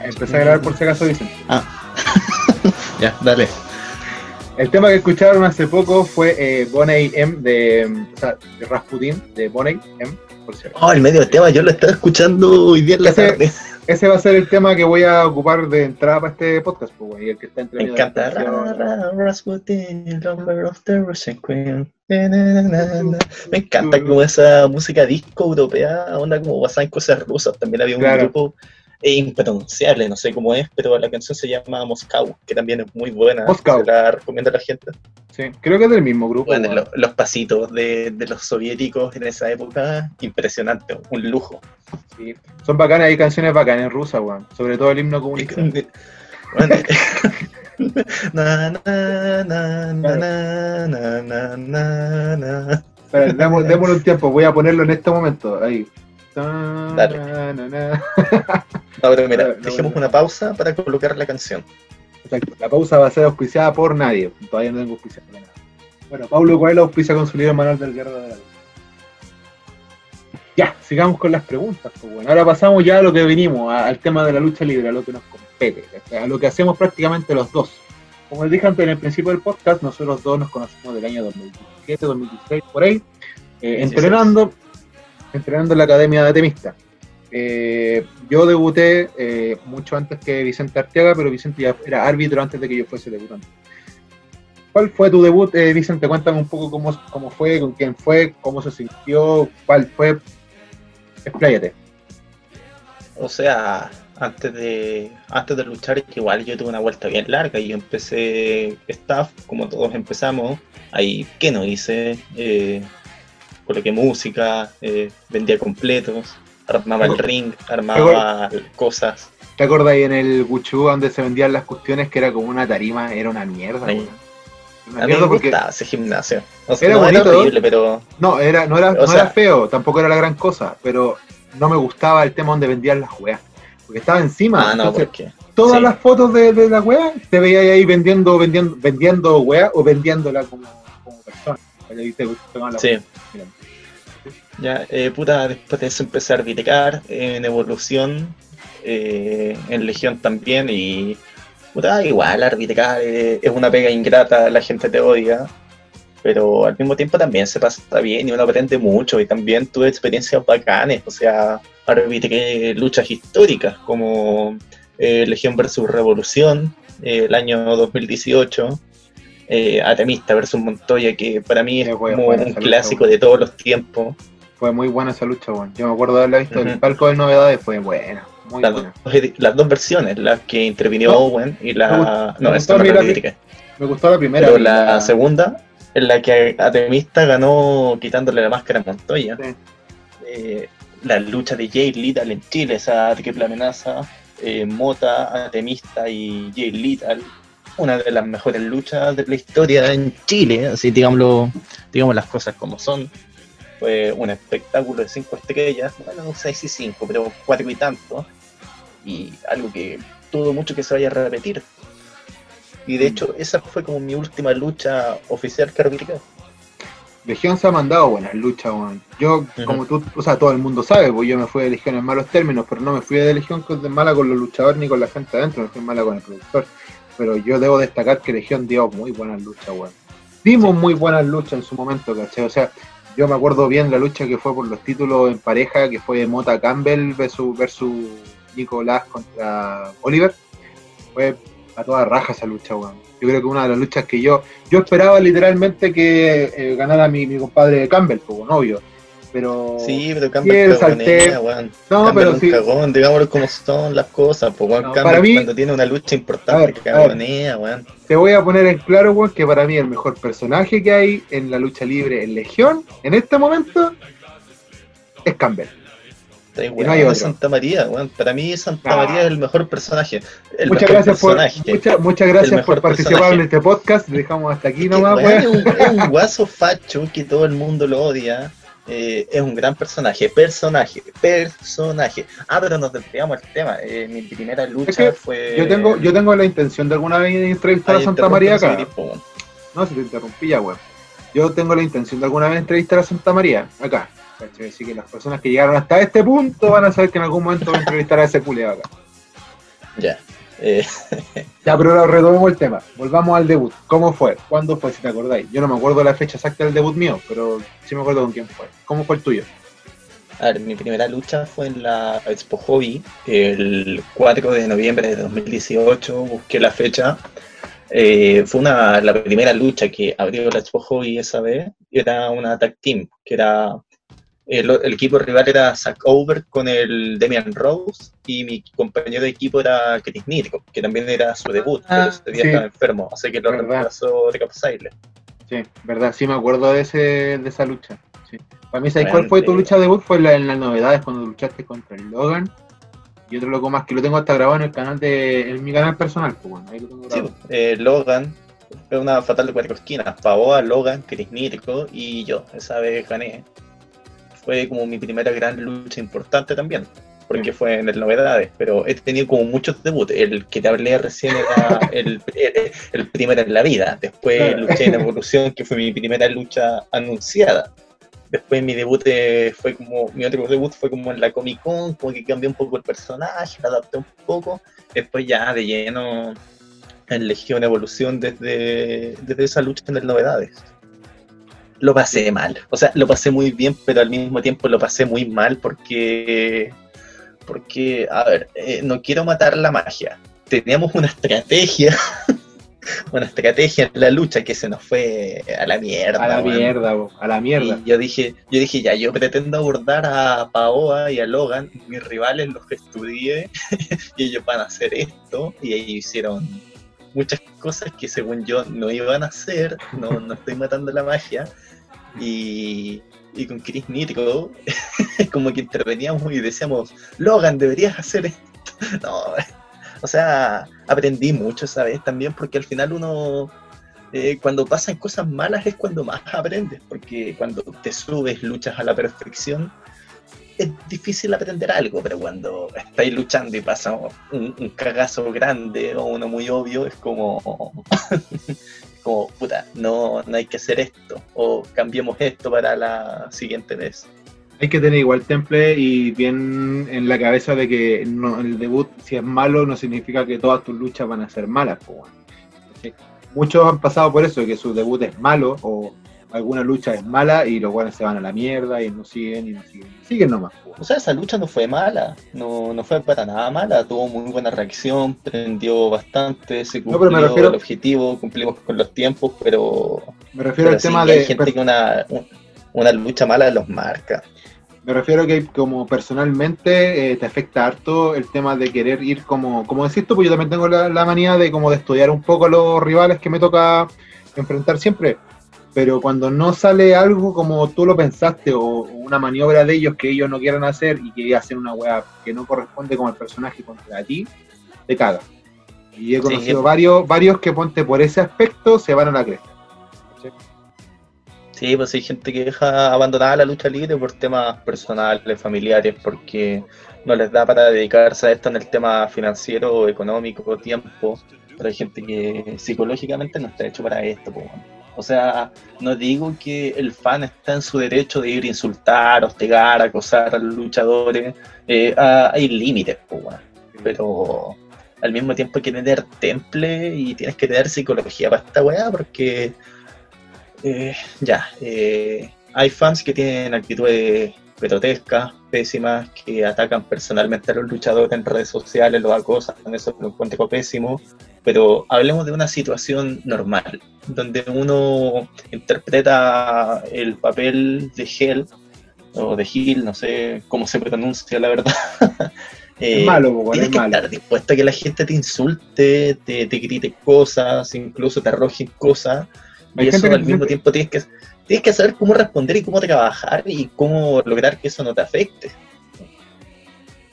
Speaker 1: Ya, empecé a grabar por si acaso, Vicente.
Speaker 2: Ah. ya, dale.
Speaker 1: El tema que escucharon hace poco fue eh, Boney M de, o sea, de Rasputin, de Boney M, por.
Speaker 2: Oh, el medio tema, yo lo estaba escuchando hoy día en la
Speaker 1: Ese-
Speaker 2: tarde.
Speaker 1: Ese va a ser el tema que voy a ocupar de entrada para este podcast, pues, güey, el que está entre
Speaker 2: Me encanta. Rasputin, lover of the Russian Queen. Me encanta como esa música disco europea, onda como basada en cosas rusas. También había un
Speaker 1: Claro.
Speaker 2: grupo eh, impronunciable, no sé cómo es, pero la canción se llama Moscow, que también es muy buena.
Speaker 1: Moscow.
Speaker 2: Se la recomiendo a la gente.
Speaker 1: Sí, creo que es del mismo grupo.
Speaker 2: Bueno, los pasitos de, de los soviéticos en esa época, impresionante, un lujo.
Speaker 1: Sí. Son bacanas, hay canciones bacanas en rusa, weón. Sobre todo el himno comunista.
Speaker 2: Bueno, na, na, na, na, na, na, na, na, na.
Speaker 1: Espera, demos- démosle un tiempo, voy a ponerlo en este momento. Ahí.
Speaker 2: Dale. No, pero mira,
Speaker 1: No,
Speaker 2: dejemos
Speaker 1: no.
Speaker 2: una pausa para colocar la canción.
Speaker 1: Exacto. La pausa va a ser auspiciada por nadie. Todavía no tengo auspiciado de nada. Bueno, Pablo Coelho auspicia con su libro Manual del Guerra de la Luz. Ya, sigamos con las preguntas. Pues bueno, ahora pasamos ya a lo que venimos, a- al tema de la lucha libre, a lo que nos compete, a lo que hacemos prácticamente los dos. Como les dije antes en el principio del podcast, nosotros dos nos conocimos del año 2017, 2016, por ahí, eh,
Speaker 2: 16.
Speaker 1: entrenando, entrenando en la Academia de Atemista. Eh, yo debuté eh, mucho antes que Vicente Arteaga, pero Vicente ya era árbitro antes de que yo fuese debutante. ¿Cuál fue tu debut, eh, Vicente? Cuéntame un poco cómo, cómo fue, con quién fue, cómo se sintió, cuál fue. Expláyate.
Speaker 2: O sea, antes de, antes de luchar, igual yo tuve una vuelta bien larga y yo empecé staff, como todos empezamos. Ahí, ¿qué no hice? Coloqué música, eh, vendía completos, armaba el ring, armaba cosas.
Speaker 1: ¿Te acuerdas ahí en el Guchu donde se vendían las cuestiones que era como una tarima? Era una mierda. Una
Speaker 2: A mí
Speaker 1: mierda
Speaker 2: me
Speaker 1: porque.
Speaker 2: gustaba ese gimnasio. O sea,
Speaker 1: Era
Speaker 2: no
Speaker 1: bonito,
Speaker 2: era horrible, pero
Speaker 1: No, era, no, era, no
Speaker 2: sea-
Speaker 1: era feo, tampoco era la gran cosa, pero no me gustaba el tema donde vendían las weas. Porque estaba encima.
Speaker 2: ah, no,
Speaker 1: entonces,
Speaker 2: porque
Speaker 1: todas
Speaker 2: sí.
Speaker 1: las fotos de, de la wea te veías ahí vendiendo, vendiendo, vendiendo wea o vendiéndola como, como persona.
Speaker 2: Sí.
Speaker 1: wea.
Speaker 2: Ya, eh, puta, después de eso empecé a arbitrar en Evolución, eh, en Legión también, y puta, igual arbitrar eh, es una pega ingrata, la gente te odia, pero al mismo tiempo también se pasa bien y uno aprende mucho, y también tuve experiencias bacanes, o sea, arbitré luchas históricas como eh, Legión versus Revolución, eh, el año 2018. Eh, Atemista versus Montoya, que para mí es como un clásico de todos los tiempos.
Speaker 1: Fue muy buena esa lucha, weón. Yo me acuerdo de haberla visto en el palco de novedades, fue buena, muy
Speaker 2: las,
Speaker 1: buena.
Speaker 2: dos, las dos versiones, la que intervinió
Speaker 1: No,
Speaker 2: Owen y la.
Speaker 1: me
Speaker 2: no, esta no la critiqué.
Speaker 1: Me gustó la primera.
Speaker 2: Pero la segunda, en la que Atemista ganó quitándole la máscara a Montoya.
Speaker 1: Sí.
Speaker 2: Eh, la lucha de Jay Little en Chile, esa triple amenaza. eh, Mota, Atemista y Jay Little. Una de las mejores luchas de la historia en Chile, así digámoslo, digamos las cosas como son. Fue un espectáculo de cinco estrellas, bueno, no sé si cinco, pero cuatro y tanto. Y algo que dudo mucho que se vaya a repetir. Y de hecho, esa fue como mi última lucha oficial que arbitré.
Speaker 1: Legión se ha mandado buenas luchas, weón. Yo, como tú, o sea, todo el mundo sabe, pues yo me fui de Legión en malos términos, pero no me fui de Legión con, de mala con los luchadores ni con la gente adentro, me fui mala con el productor. Pero yo debo destacar que Legión dio muy buenas luchas, weón. Dimos muy buenas luchas en su momento, ¿cachai? O sea, yo me acuerdo bien la lucha que fue por los títulos en pareja, que fue Mota Campbell versus, versus Nicolás contra Oliver. Fue a toda raja esa lucha, weón. Yo creo que una de las luchas que yo, yo esperaba literalmente que eh, ganara mi, mi compadre Campbell, como novio. Pero
Speaker 2: Sí, pero Campbell
Speaker 1: el salté-
Speaker 2: weón.
Speaker 1: no, pero
Speaker 2: un
Speaker 1: sí.
Speaker 2: cagón, digámoslo como son las cosas, pues weón.
Speaker 1: No,
Speaker 2: Campbell
Speaker 1: para mí-
Speaker 2: cuando tiene una lucha importante
Speaker 1: ver,
Speaker 2: que cagonea, weón.
Speaker 1: te voy a poner en claro, weón, que para mí el mejor personaje que hay en la lucha libre en Legión, en este momento, es Campbell.
Speaker 2: Está
Speaker 1: no hay
Speaker 2: weón,
Speaker 1: otro.
Speaker 2: Santa María, weón. Para mí Santa
Speaker 1: Ah.
Speaker 2: María es el mejor personaje. El
Speaker 1: muchas
Speaker 2: mejor
Speaker 1: gracias por,
Speaker 2: personaje.
Speaker 1: mucha- muchas gracias por participar
Speaker 2: personaje.
Speaker 1: en este podcast. Dejamos hasta aquí nomás,
Speaker 2: weón, es,
Speaker 1: weón.
Speaker 2: un, es un guaso facho que todo el mundo lo odia. Eh, es un gran personaje, personaje, personaje. Ah, pero nos desviamos del tema. Eh, mi primera lucha
Speaker 1: que
Speaker 2: fue.
Speaker 1: Yo tengo, yo tengo la intención de alguna vez entrevistar
Speaker 2: Ay,
Speaker 1: a Santa María acá.
Speaker 2: no
Speaker 1: si te interrumpí ya, weón. Yo tengo la intención de alguna vez entrevistar a Santa María, acá. ¿cachai? Así que las personas que llegaron hasta este punto van a saber que en algún momento voy a entrevistar a ese culiao acá.
Speaker 2: Ya. Eh.
Speaker 1: Ya, pero retomemos el tema. Volvamos al debut. ¿Cómo fue? ¿Cuándo fue, si te acordáis? Yo no me acuerdo la fecha exacta del debut mío, pero sí me acuerdo con quién fue. ¿Cómo fue el tuyo?
Speaker 2: A ver, mi primera lucha fue en la Expo Hobby, el 4 de noviembre de 2018, busqué la fecha. Eh, fue una, la primera lucha que abrió la Expo Hobby esa vez, era una tag team, que era el, equipo rival era Zack Over con el Demian Rose y mi compañero de equipo era Chris Nitro, que también era su debut, pero ah, ese día estaba enfermo, así que lo reemplazó de Capsaile.
Speaker 1: Sí, verdad, sí me acuerdo de, ese, de esa lucha. Para mí, ¿sabes cuál fue tu lucha de debut? Fue en las novedades cuando luchaste contra el Logan. Y otro loco más que lo tengo hasta grabado en el canal de en mi canal personal, pues bueno, ahí lo tengo
Speaker 2: grabado. Sí, eh, Logan, fue una fatal de cuatro esquinas. Pavoa, Logan, Chris Nitro y yo. Esa vez gané. Fue como mi primera gran lucha importante también porque mm. fue en el novedades, pero he tenido como muchos debuts. El que te hablé recién era el, el, primero en la vida. Después luché en Evolución, que fue mi primera lucha anunciada. Después mi debut eh, fue como, mi otro debut fue como en la Comic Con, como que cambié un poco el personaje, lo adapté un poco. Después ya de lleno en Legión Evolución desde, desde esa lucha en el Novedades. Lo pasé mal, o sea, lo pasé muy bien, pero al mismo tiempo lo pasé muy mal porque, porque, a ver, eh, no quiero matar la magia. Teníamos una estrategia una estrategia en la lucha que se nos fue a la mierda.
Speaker 1: A la mierda, a la mierda.
Speaker 2: Y yo dije, yo dije, ya, yo pretendo abordar a Paoa y a Logan, mis rivales los que estudié, y ellos van a hacer esto, y ellos hicieron muchas cosas que según yo no iban a hacer, no, no estoy matando la magia, y, y con Chris Nitro, como que interveníamos y decíamos, Logan, deberías hacer esto. No, o sea, aprendí mucho esa vez también porque al final uno, eh, cuando pasan cosas malas es cuando más aprendes, porque cuando te subes, luchas a la perfección, es difícil aprender algo, pero cuando estáis luchando y pasa un, cagazo grande o uno muy obvio, es como, como, puta, no, no hay que hacer esto, o cambiemos esto para la siguiente vez
Speaker 1: hay que tener igual temple y bien en la cabeza de que el debut, si es malo, no significa que todas tus luchas van a ser malas. Muchos han pasado por eso, que su debut es malo o alguna lucha es mala y los buenos se van a la mierda y no siguen y no siguen. Siguen nomás.
Speaker 2: O sea, esa lucha no fue mala, no, no fue para nada mala, tuvo muy buena reacción, prendió bastante, se cumplió el objetivo, cumplimos con los tiempos, pero...
Speaker 1: Me refiero al tema de...
Speaker 2: Hay gente que una, una lucha mala los marca.
Speaker 1: Me refiero a que como personalmente eh, te afecta harto el tema de querer ir como, como decís tú, pues yo también tengo la, manía de como de estudiar un poco a los rivales que me toca enfrentar siempre. Pero cuando no sale algo como tú lo pensaste o, una maniobra de ellos que ellos no quieran hacer y que hacen una weá que no corresponde con el personaje contra ti, te caga. Y he conocido varios, varios que ponte por ese aspecto se van a la cresta.
Speaker 2: Sí, pues hay gente que deja abandonada la lucha libre por temas personales, familiares, porque no les da para dedicarse a esto en el tema financiero, económico, tiempo. Pero hay gente que psicológicamente no está hecho para esto. Pues, o sea, no digo que el fan está en su derecho de ir a insultar, hostigar, acosar a los luchadores. Eh, hay límites, pues, pero al mismo tiempo hay que tener temple y tienes que tener psicología para esta weá, porque eh, ya, eh, hay fans que tienen actitudes grotescas, pésimas, que atacan personalmente a los luchadores en redes sociales, los acosan, eso lo encuentro pésimo, pero hablemos de una situación normal, donde uno interpreta el papel de Hell, o de Hill, no sé cómo se pronuncia la verdad.
Speaker 1: es eh, malo,
Speaker 2: tienes que estar dispuesto a que la gente te insulte, te, te grite cosas, incluso te arrojen cosas, y eso al mismo tiempo tienes que, tienes que saber cómo responder y cómo trabajar y cómo lograr que eso no te afecte.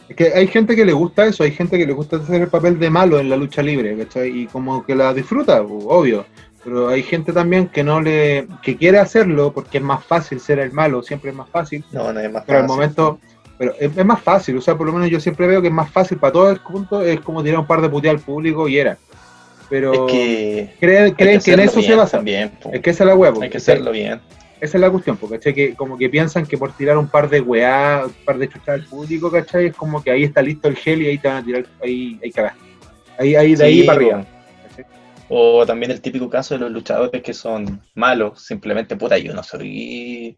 Speaker 1: Es que hay gente que le gusta eso, hay gente que le gusta hacer el papel de malo en la lucha libre, ¿cachai? Y como que la disfruta, obvio. Pero hay gente también que no le, que quiere hacerlo porque es más fácil ser el malo, siempre es más fácil.
Speaker 2: No, no es más
Speaker 1: fácil. Pero al momento, pero es, más fácil, o sea, por lo menos yo siempre veo que es más fácil para todo el punto, es como tirar un par de puteadas al público y era pero
Speaker 2: que
Speaker 1: creen, que, en eso se basa.
Speaker 2: También,
Speaker 1: es que esa es la hueá.
Speaker 2: Hay que hacerlo bien.
Speaker 1: Esa es la cuestión, porque que como que piensan que por tirar un par de weá, un par de chuchas al público, ¿cachai? Es como que ahí está listo el gel y ahí te van a tirar, ahí hay cagaste. Ahí, ahí, de ahí para arriba.
Speaker 2: O también el típico caso de los luchadores que son malos, simplemente, puta, yo no soy.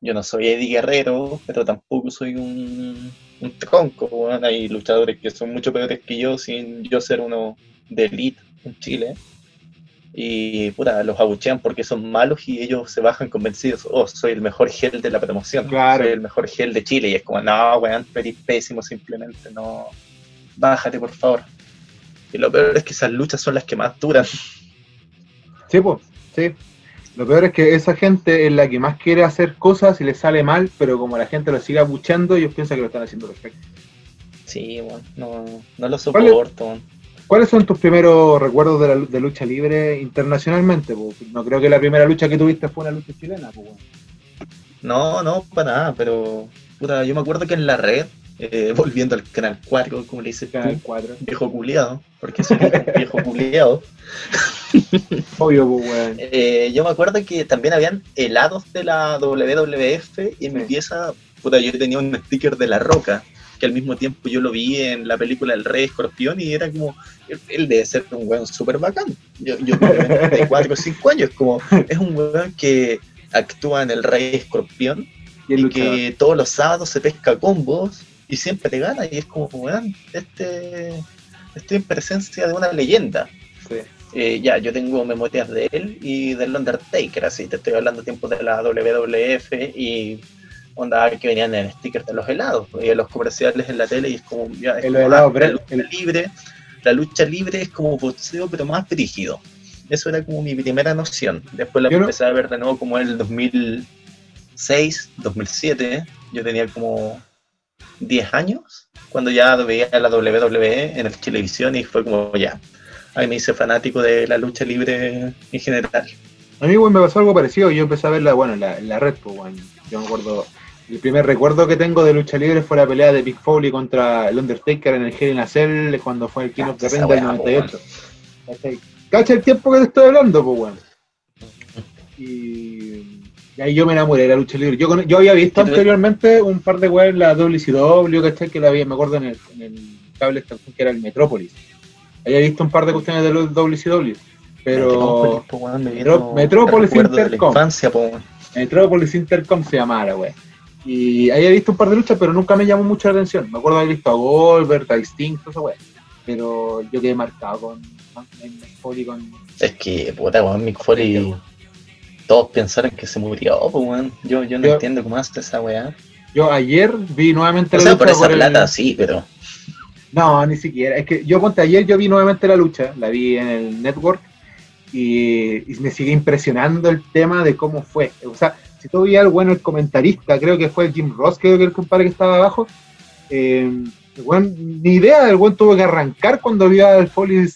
Speaker 2: Yo no soy Eddie Guerrero, pero tampoco soy un, un tronco. Hay luchadores que son mucho peores que yo, sin yo ser uno de elite en Chile. Y puta, los abuchean porque son malos y ellos se bajan convencidos, oh, soy el mejor gel de la promoción,
Speaker 1: Claro.
Speaker 2: soy el mejor gel de Chile. Y es como, no, weón, eres pésimo simplemente, no. Bájate, por favor. Y lo peor es que esas luchas son las que más duran.
Speaker 1: Sí, pues, sí. Lo peor es que esa gente es la que más quiere hacer cosas y le sale mal, pero como la gente lo sigue abucheando, ellos piensan que lo están haciendo perfecto.
Speaker 2: Sí, weón, no, no lo soporto.
Speaker 1: ¿Cuáles son tus primeros recuerdos de, la, de lucha libre internacionalmente? po? No creo que la primera lucha que tuviste fue una lucha chilena. po.
Speaker 2: No, no, para nada, pero puta, yo me acuerdo que en la red, eh, volviendo al canal 4, como le dices
Speaker 1: Canal
Speaker 2: tú,
Speaker 1: 4.
Speaker 2: viejo culiado, porque soy viejo culiado.
Speaker 1: Obvio, weón.
Speaker 2: Eh, yo me acuerdo que también habían helados de la WWF y en mi pieza, puta, yo tenía un sticker de La Roca, que al mismo tiempo yo lo vi en la película El Rey Escorpión y era como, él, debe ser un weón súper bacán. Yo, yo de 4 o 5 años, como, es un weón que actúa en El Rey Escorpión
Speaker 1: Y
Speaker 2: y que todos los sábados se pesca combos y siempre te gana y es como, weón, este, estoy en presencia de una leyenda.
Speaker 1: Sí.
Speaker 2: Eh, ya, yo tengo memorias de él y del Undertaker, así te estoy hablando tiempos de la WWF y onda que venían en stickers de los helados y en los comerciales en la tele y es como, ya, es
Speaker 1: En
Speaker 2: como, ah, la
Speaker 1: Brett,
Speaker 2: lucha
Speaker 1: el-
Speaker 2: libre, la lucha libre es como boxeo pero más brígido. Eso era como mi primera noción. Después la
Speaker 1: Yo no-
Speaker 2: empecé a ver de nuevo como en el 2006, 2007. Yo tenía como 10 años cuando ya veía la WWE en el televisión y fue como ya. Ahí me hice fanático de la lucha libre en general.
Speaker 1: A mí, weón, me pasó algo parecido. Yo empecé a verla, bueno, en la, en la red, pues, weón. Yo me acuerdo. El primer recuerdo que tengo de lucha libre fue la pelea de Big Foley contra el Undertaker en el Hell in a Cell cuando fue el King of the Ring del
Speaker 2: weá,
Speaker 1: 98. ¿Cachai? Cacha el tiempo que te estoy hablando, pues, weón. Y, y ahí yo me enamoré de la lucha libre. Yo, había visto anteriormente un par de weas en la WCW, ¿cachai? Que la había, me acuerdo en el, en el cable que era el Metrópolis. Había visto un par de cuestiones de los WCW. Pero.
Speaker 2: Metrópolis,
Speaker 1: Metrópolis Intercom. Metropolis Intercom se llamaba la wea. Y ahí he visto un par de luchas, pero nunca me llamó mucho la atención. Me acuerdo haber visto a Goldberg, a Distinct, esa wea. Pero yo quedé marcado con, con, con Foley, con-
Speaker 2: Es que, puta, weón, Mick Foley. Todos pensaron que se murió, po, weón. Yo, yo no
Speaker 1: Yo-
Speaker 2: entiendo cómo hace esa weá.
Speaker 1: Yo ayer vi nuevamente
Speaker 2: O
Speaker 1: la
Speaker 2: sea,
Speaker 1: lucha
Speaker 2: por esa
Speaker 1: el-
Speaker 2: plata sí, pero.
Speaker 1: No, ni siquiera. Es que yo ponte ayer yo vi nuevamente la lucha, la vi en el network y, y me sigue impresionando el tema de cómo fue. O sea, si tú veías bueno el comentarista, creo que fue Jim Ross, creo que el compadre que estaba abajo, eh, el weón, ni idea, el buen tuvo que arrancar cuando vio al Foley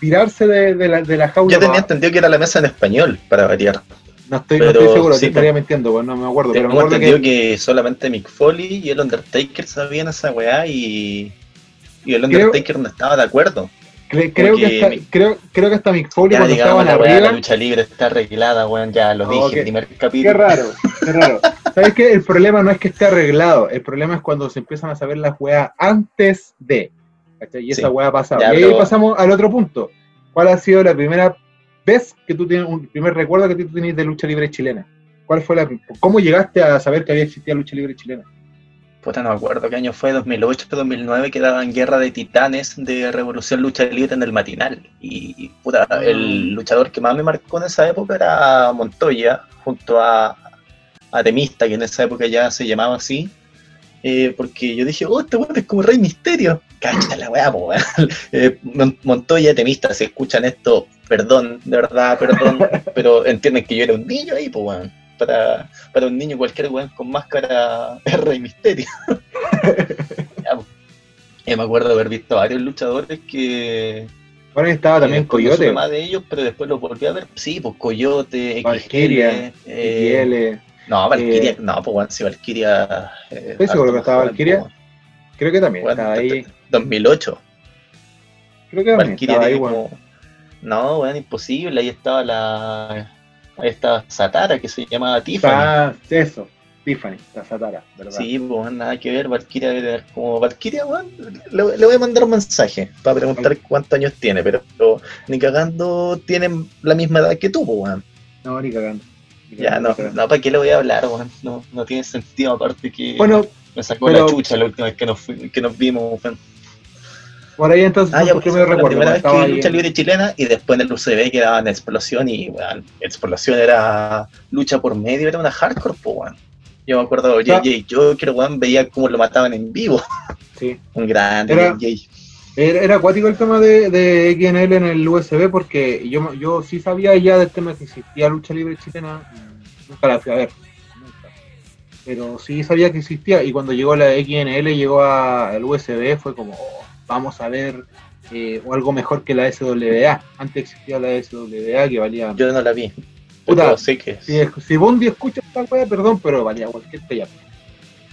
Speaker 1: tirarse de, de la, de la jaula.
Speaker 2: Yo tenía entendido que era la mesa en español, para variar.
Speaker 1: no, estoy, no
Speaker 2: pero
Speaker 1: estoy seguro,
Speaker 2: sí,
Speaker 1: te estaría mintiendo, pues, no me acuerdo, pero me acuerdo
Speaker 2: entendido
Speaker 1: que,
Speaker 2: que... solamente Mick Foley y el Undertaker sabían esa weá y. Y el
Speaker 1: Creo-
Speaker 2: Undertaker no estaba de acuerdo.
Speaker 1: Cre- creo, que hasta,
Speaker 2: mi-
Speaker 1: creo, creo que hasta Mick Foley
Speaker 2: Ya
Speaker 1: cuando estaban
Speaker 2: la
Speaker 1: arriba.
Speaker 2: la lucha libre está arreglada, weón, ya lo dije,
Speaker 1: qué-
Speaker 2: primer
Speaker 1: Qué
Speaker 2: capítulo.
Speaker 1: raro, qué raro. ¿Sabes qué? El problema no es que esté arreglado, el problema es cuando se empiezan a saber las weas antes de. ¿cachai? Y esa
Speaker 2: Sí.
Speaker 1: wea ha pasado.
Speaker 2: Ya,
Speaker 1: y ahí pasamos al otro punto. ¿Cuál ha sido la primera vez que tú tienes, un primer recuerdo que tú tienes de lucha libre chilena? ¿Cuál fue la, ¿Cómo llegaste a saber que había existido lucha libre chilena?
Speaker 2: Puta, no me acuerdo qué año fue, 2008, 2009, que daban Guerra de Titanes de Revolución Lucha Libre en el matinal. Y, puta,
Speaker 1: Ah.
Speaker 2: el luchador que más me marcó en esa época era Montoya, junto a, a Temista, que en esa época ya se llamaba así. eh, porque yo dije, oh, este weón es como Rey Misterio. Cacha la weá, po. Eh, Mon- Montoya, Temista, si escuchan esto, perdón, de verdad, perdón, pero entienden que yo era un niño ahí, pues, weón. Para, para un niño cualquier weón con máscara es Rey Misterio. Ya, po. Eh, me acuerdo de haber visto varios luchadores que.
Speaker 1: Bueno, estaba también
Speaker 2: supe
Speaker 1: Coyote,
Speaker 2: más de ellos, pero después los volví a ver. Sí, pues Coyote,
Speaker 1: Valkyria,
Speaker 2: XL, eh,
Speaker 1: XL.
Speaker 2: No, Valkyria,
Speaker 1: eh,
Speaker 2: no, pues bueno, si Valkyria. eh,
Speaker 1: ¿Estoy seguro que estaba Valkyria?
Speaker 2: joven,
Speaker 1: Creo que también
Speaker 2: pues,
Speaker 1: estaba
Speaker 2: bueno,
Speaker 1: ahí.
Speaker 2: 2008.
Speaker 1: Creo que también
Speaker 2: Valkyria
Speaker 1: estaba ahí, bueno.
Speaker 2: como- No, bueno, imposible. Ahí estaba la. Estaba Satara, que se llamaba Tiffany.
Speaker 1: Ah, eso. Tiffany, la Satara, ¿verdad?
Speaker 2: Sí, pues nada que ver, Valkyria como Valkyria. Le, le voy a mandar un mensaje para preguntar cuántos años tiene, pero, pero ni cagando tienen la misma edad que tú, pues.
Speaker 1: No, ni cagando. ni
Speaker 2: Ya,
Speaker 1: cagando,
Speaker 2: no,
Speaker 1: cagando.
Speaker 2: no, ¿para qué le voy a hablar, weón? No, no tiene sentido, aparte que
Speaker 1: Bueno,
Speaker 2: me sacó
Speaker 1: pero-
Speaker 2: la chucha la última vez que nos, que nos vimos, weón.
Speaker 1: Por ahí entonces,
Speaker 2: Ah, ya,
Speaker 1: porque
Speaker 2: pues,
Speaker 1: me
Speaker 2: fue la
Speaker 1: recuerdo.
Speaker 2: primera vez que lucha libre chilena y después en el UCB que daban explosión y, weón, explosión era lucha por medio, era una hardcore, pues, weón. Yo me acuerdo. JJ, yo creo, weón, veía cómo lo mataban en vivo.
Speaker 1: sí.
Speaker 2: Un grande
Speaker 1: Era-
Speaker 2: JJ.
Speaker 1: Era, era acuático el tema de, de XNL en el USB porque yo, yo sí sabía ya del tema que existía lucha libre chilena, nunca la fui a ver, nunca. Pero sí sabía que existía y cuando llegó la XNL, llegó a- al USB, fue como, oh, vamos a ver eh, o algo mejor que la SWA. Antes existía la SWA que valía...
Speaker 2: Yo no la vi.
Speaker 1: Puta,
Speaker 2: sé que
Speaker 1: Si, si Bondi escucha esta wea, perdón, pero valía cualquier talla.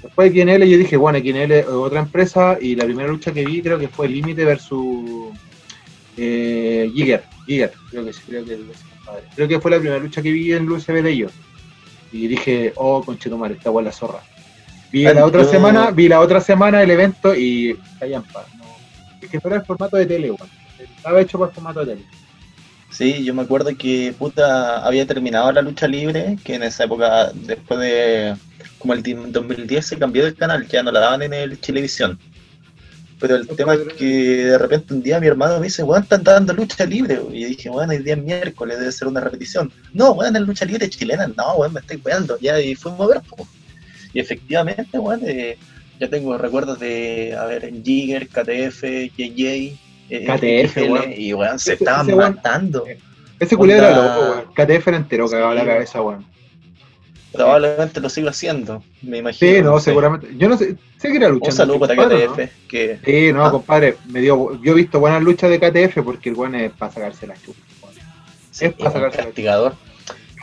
Speaker 1: Después de XNL yo dije, bueno, XNL es otra empresa y la primera lucha que vi creo que fue Límite versus eh, Giger. Giger, creo que sí, creo que, compadre. creo que fue la primera lucha que vi en USB de ellos. Y dije, oh, conchetumare, esta es la zorra. Vi
Speaker 2: Ah,
Speaker 1: la otra semana, vi la otra semana el evento y callan paz. No. Que no era el formato de tele. Estaba hecho para el formato de tele.
Speaker 2: Sí, yo me acuerdo que puta había terminado la lucha libre, que en esa época, después de como el di- 2010 se cambió de canal, ya no la daban en el Televisión. Pero el
Speaker 1: No
Speaker 2: tema es que de repente un día mi hermano me dice, weón, están dando lucha libre. Y dije, weón, hoy día es miércoles, debe ser una repetición. No, weón, es lucha libre chilena. No, weón, me estoy weando. Ya, y fuimos a ver, po. Y efectivamente, weón, eh, ya tengo recuerdos de, a ver, en Jigger, KTF, JJ. eh,
Speaker 1: KTF,
Speaker 2: XL,
Speaker 1: weón.
Speaker 2: Y weón, se
Speaker 1: Ese-
Speaker 2: estaban
Speaker 1: ese weón-
Speaker 2: matando.
Speaker 1: Ese culero era loco, weón. KTF era entero
Speaker 2: Sí,
Speaker 1: la
Speaker 2: weón.
Speaker 1: cabeza, weón.
Speaker 2: Probablemente lo sigo haciendo, me imagino.
Speaker 1: Sí, no, seguramente. Yo no sé, sé que era lucha.
Speaker 2: Un saludo para KTF, que
Speaker 1: Sí, no,
Speaker 2: Ah.
Speaker 1: compadre, me dio, yo he visto buenas luchas de KTF porque el weón es para sacarse las chupas. weón.
Speaker 2: sí,
Speaker 1: es para
Speaker 2: un
Speaker 1: sacarse la-
Speaker 2: castigador.
Speaker 1: Castigador.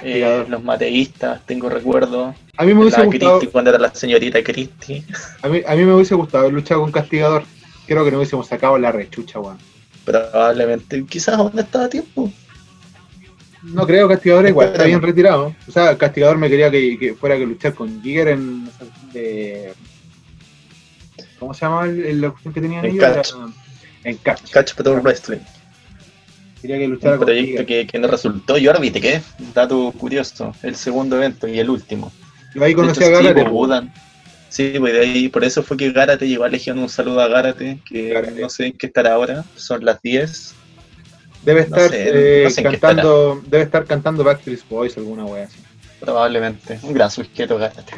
Speaker 2: Eh, los mateístas, tengo recuerdo.
Speaker 1: A mí me hubiese gustado,
Speaker 2: Cristi, cuando era la señorita Cristi.
Speaker 1: a mí, a mí me hubiese gustado haber luchado con Castigador. Creo que no hubiésemos sacado la rechucha, weón.
Speaker 2: Probablemente, quizás aún estaba a tiempo.
Speaker 1: No creo Castigador igual, está bien retirado. O sea, Castigador me quería que, que fuera que luchar con Giger en de. ¿Cómo se llama la cuestión que tenían
Speaker 2: En
Speaker 1: ellos?
Speaker 2: Catch.
Speaker 1: Era- en Catch.
Speaker 2: Catch Pro Wrestling.
Speaker 1: Quería que luchara
Speaker 2: Un proyecto que, que no resultó. Y ahora viste que, dato curioso, el segundo evento y el último.
Speaker 1: Yo ahí conocí
Speaker 2: hecho,
Speaker 1: a
Speaker 2: sí,
Speaker 1: Gárate.
Speaker 2: pues, Budan. Sí, pues de ahí, por eso fue que Gárate llegó a Legión. Un saludo a Gárate, que
Speaker 1: Gárate.
Speaker 2: no sé en qué estará ahora. Son las 10.
Speaker 1: Debe
Speaker 2: No
Speaker 1: estar
Speaker 2: sé,
Speaker 1: eh,
Speaker 2: no sé en qué
Speaker 1: cantando, debe estar cantando Backstreet Boys alguna wea así.
Speaker 2: Probablemente. Un gran sujeto, Gárate.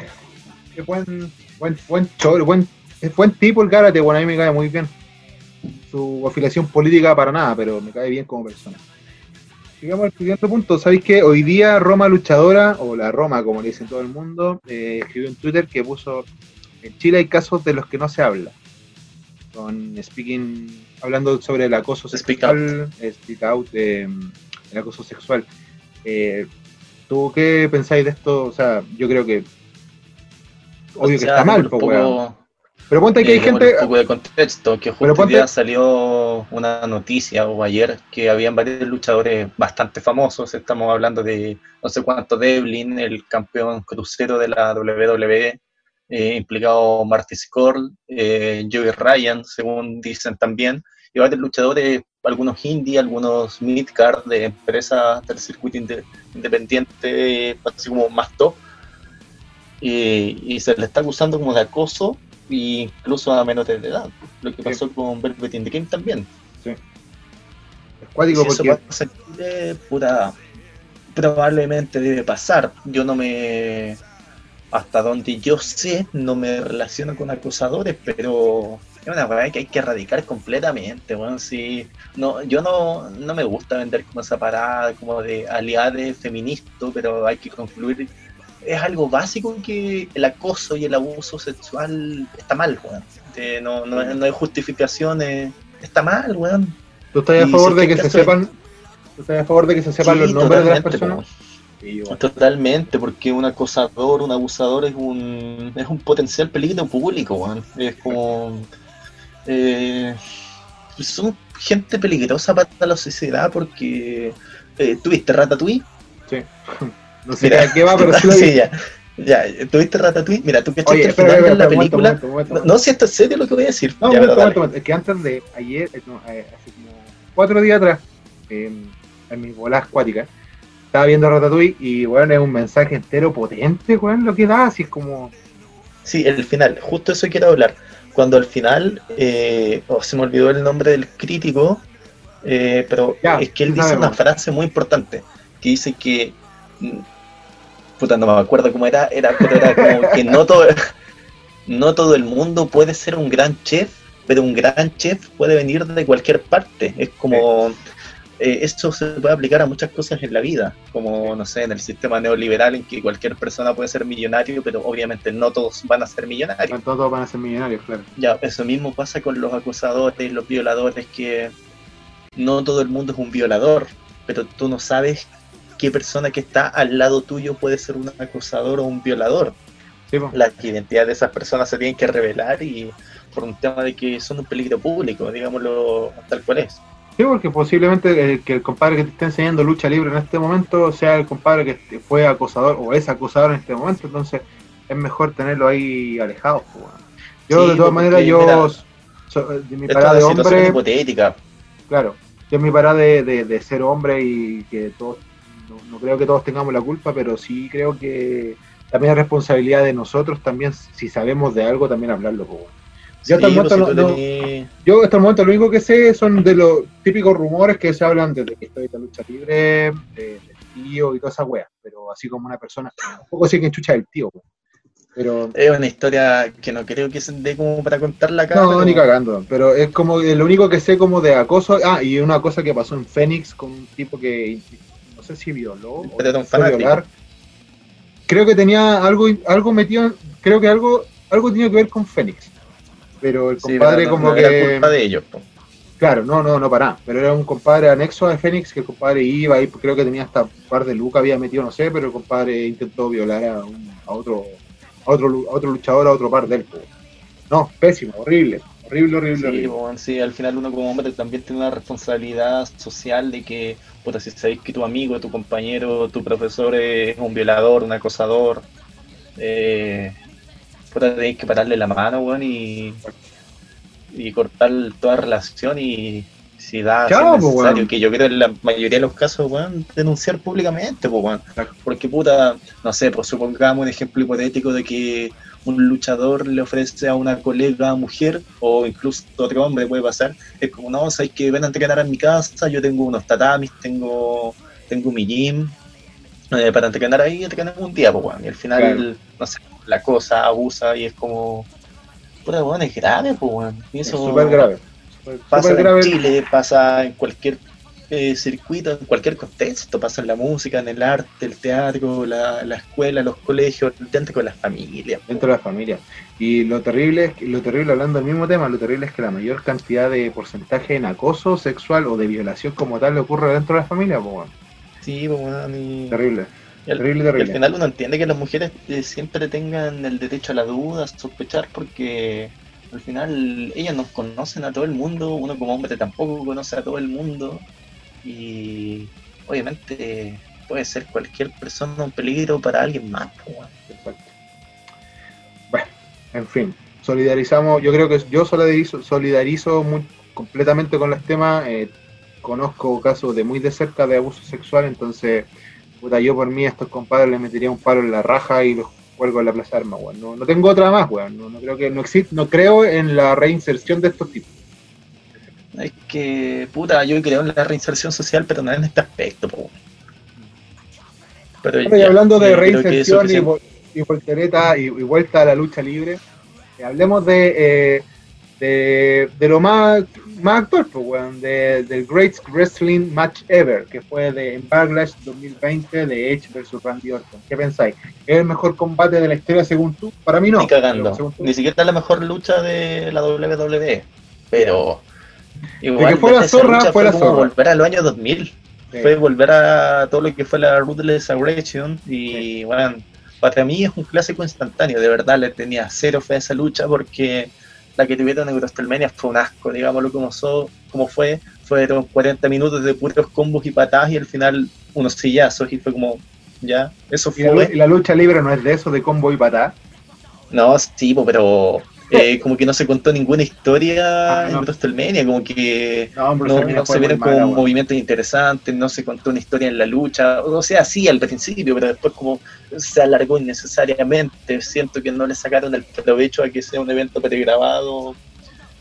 Speaker 1: Qué buen, buen, buen buen, buen tipo el Gárate, bueno, a mí me cae muy bien. Su afiliación política para nada, pero me cae bien como persona. Sigamos al siguiente punto. ¿Sabéis que hoy día Roma Luchadora, o la Roma como le dicen todo el mundo, eh, escribió en Twitter que puso en Chile hay casos de los que no se habla. Con speaking, hablando sobre el acoso
Speaker 2: Speak
Speaker 1: sexual, eh, speak out, eh, el acoso sexual. Eh, ¿Tú qué pensáis de esto? O sea, yo creo que obvio
Speaker 2: O
Speaker 1: que está mal, po,
Speaker 2: poco-.
Speaker 1: Pero ponte que
Speaker 2: Eh,
Speaker 1: hay
Speaker 2: démosle
Speaker 1: gente.
Speaker 2: Un poco de contexto, que justo
Speaker 1: ponte-
Speaker 2: día salió una noticia o ayer que habían varios luchadores bastante famosos. Estamos hablando de no sé cuánto Devlin, el campeón crucero de la WWE, eh, implicado Marty Scurll, eh, Joey Ryan, según dicen también, y varios luchadores, algunos indie, algunos mid-card de empresas del circuito inde- independiente, así como más top. Y, y se le está acusando como de acoso incluso a menores de edad. Lo que pasó con Velvet in the Game también.
Speaker 1: Es cuático
Speaker 2: si eso
Speaker 1: porque.
Speaker 2: pasa puta, probablemente debe pasar. Yo no me. Hasta donde yo sé, no me relaciono con acosadores, pero es una weá que hay que erradicar completamente, weón. Si, no, yo no, no me gusta vender como esa parada, como de aliade feministo, pero hay que concluir. Es algo básico que el acoso y el abuso sexual está mal, weón. Eh, no, no, no hay justificaciones. Está mal, weón.
Speaker 1: ¿Tú estás a favor
Speaker 2: si
Speaker 1: de que se sepan. ¿Tú estás a favor de que se sepan
Speaker 2: Sí,
Speaker 1: los nombres de las
Speaker 2: totalmente,
Speaker 1: personas? Sí, igual.
Speaker 2: Totalmente, porque un acosador, un abusador es un, es un potencial peligro público, weón. Es como. eh, son gente peligrosa para la sociedad porque. Eh, ¿Tuviste Ratatouille?
Speaker 1: Sí. No sé
Speaker 2: Mira,
Speaker 1: qué va, pero sí lo
Speaker 2: sí, ya. Ya, ¿tuviste Ratatouille? Mira, tú que Oye, espera, espera, la película. no, si esto es serio lo que voy a decir.
Speaker 1: No, ya, Es que antes de ayer, eh, no, eh, hace como cuatro días atrás, en mis bolas acuáticas, estaba viendo Ratatouille y, bueno, es un mensaje entero potente, weón, lo que da, así es como...
Speaker 2: Sí, el final, justo eso quiero hablar. Cuando al final, eh, oh, se me olvidó el nombre del crítico, eh, pero es que él dice una frase muy importante, que dice que mm, puta, no me acuerdo cómo era, era, pero era como que no todo, no todo el mundo puede ser un gran chef, pero un gran chef puede venir de cualquier parte. Es como, eh, esto se puede aplicar a muchas cosas en la vida, como, no sé, en el sistema neoliberal en que cualquier persona puede ser millonario, pero obviamente no todos van a ser millonarios.
Speaker 1: No todos van a ser millonarios, claro.
Speaker 2: Ya, eso mismo pasa con los acosadores, los violadores, que no todo el mundo es un violador, pero tú no sabes qué persona que está al lado tuyo puede ser un acosador o un violador. la identidad de esas personas se tienen que revelar y por un tema de que son un peligro público, digámoslo tal cual es.
Speaker 1: Sí, porque posiblemente el, que el compadre que te está enseñando lucha libre en este momento sea el compadre que fue acosador o es acosador en este momento, entonces es mejor tenerlo ahí alejado. Yo de todas maneras, yo de mi parada de hombre...
Speaker 2: Hipotética.
Speaker 1: Claro, yo mi parada de, de ser hombre y que todos no, creo que todos tengamos la culpa, pero sí creo que también es responsabilidad de nosotros también, si sabemos de algo, también hablarlo. Yo, hasta el momento yo hasta el momento lo único que sé son de los típicos rumores que se hablan de que estoy en lucha libre, de, tío y toda esa wea, pero así como una persona, un poco sé que chucha del tío. Pero,
Speaker 2: es una historia que no creo que se dé como para contarla acá.
Speaker 1: No, ni cagando, pero es como lo único que sé como de acoso. Ah, y una cosa que pasó en Fénix con un tipo que no sé si violó o violar. Creo que tenía algo, algo metido, creo que algo, algo tenía que ver con Fénix. Pero el compadre como que.
Speaker 2: Era culpa de ellos,
Speaker 1: Claro, no, no, no para. Pero era un compadre anexo a Fénix que el compadre iba y creo que tenía hasta un par de lucas, había metido, no sé, pero el compadre intentó violar a, otro a otro otro luchador, a otro par del No, pésimo, horrible. Horrible, horrible,
Speaker 2: sí, sí, al final uno como hombre también tiene una responsabilidad social de que puta, si sabéis que tu amigo, tu compañero, tu profesor es un violador, un acosador, eh, puta, tenéis que pararle la mano, weón, y, y cortar toda relación y si da si es necesario, que yo creo en la mayoría de los casos, weón, denunciar públicamente, pues. Porque, puta, no sé, pues supongamos un ejemplo hipotético de que un luchador le ofrece a una colega mujer o incluso otro hombre puede pasar, es como, no, sabes que ven a entrenar en mi casa, yo tengo unos tatamis, tengo, tengo mi gym, eh, para entrenar ahí, entrenar un día, pues, y al final, no sé, la cosa abusa y es como, puta, bueno, es grave, pues, y eso
Speaker 1: es súper grave.
Speaker 2: Pasa en Chile, pasa en cualquier eh, circuito, en cualquier contexto, pasa en la música, en el arte, el teatro, la, escuela, los colegios, dentro de las familias.
Speaker 1: Dentro de las familias. Y lo terrible, es lo terrible, hablando del mismo tema, lo terrible es que la mayor cantidad de porcentaje en acoso sexual o de violación como tal le ocurre dentro de la familia, pues
Speaker 2: Sí, pues
Speaker 1: Terrible.
Speaker 2: terrible, terrible. al final uno entiende que las mujeres eh, siempre tengan el derecho a la duda, a sospechar, porque al final ellas nos conocen a todo el mundo, uno como hombre tampoco conoce a todo el mundo y obviamente puede ser cualquier persona un peligro para alguien más.
Speaker 1: Bueno, en fin, solidarizamos, yo creo que yo solidarizo, solidarizo completamente con los temas, eh, conozco casos de muy de cerca de abuso sexual, entonces puta, yo por mí a estos compadres les metería un palo en la raja y los cuelgo en la plaza de armas, No, no tengo otra más, weón. No, creo que no existe, no creo en la reinserción de estos tipos.
Speaker 2: Es que, puta, yo creo en la reinserción social, pero no en este aspecto, po.
Speaker 1: Pero y hablando de reinserción y, y, voltereta y, vuelta a la lucha libre, eh, hablemos de, eh, de, de, lo más, más actual, pues, weón, de, del Great Wrestling Match Ever, que fue de Backlash 2020 de Edge vs Randy Orton. ¿Qué pensáis? ¿Es el mejor combate de la historia según tú? Para mí no.
Speaker 2: Ni cagando. Ni siquiera es la mejor lucha de la WWE. Pero
Speaker 1: Igual, que fue la zorra, fue, la zorra.
Speaker 2: volver al año 2000. Fue volver a todo lo que fue la Ruthless Aggression. Y bueno, para mí es un clásico instantáneo. De verdad, le tenía cero fe a esa lucha porque la que tuvieron en WrestleMania fue un asco, digámoslo como, so, como fue. Fueron 40 minutos de puros combos y patadas y al final unos sillazos y fue como, ya, eso
Speaker 1: la,
Speaker 2: fue.
Speaker 1: y la lucha libre no es de eso, de combo y patá.
Speaker 2: No, sí, pero eh, como que no se contó ninguna historia
Speaker 1: Ah, no.
Speaker 2: en WrestleMania, como que
Speaker 1: No,
Speaker 2: se vieron como movimientos interesantes, no se contó una historia en la lucha, o sea, sí al principio, pero después como se alargó innecesariamente, siento que no le sacaron el provecho a que sea un evento pregrabado,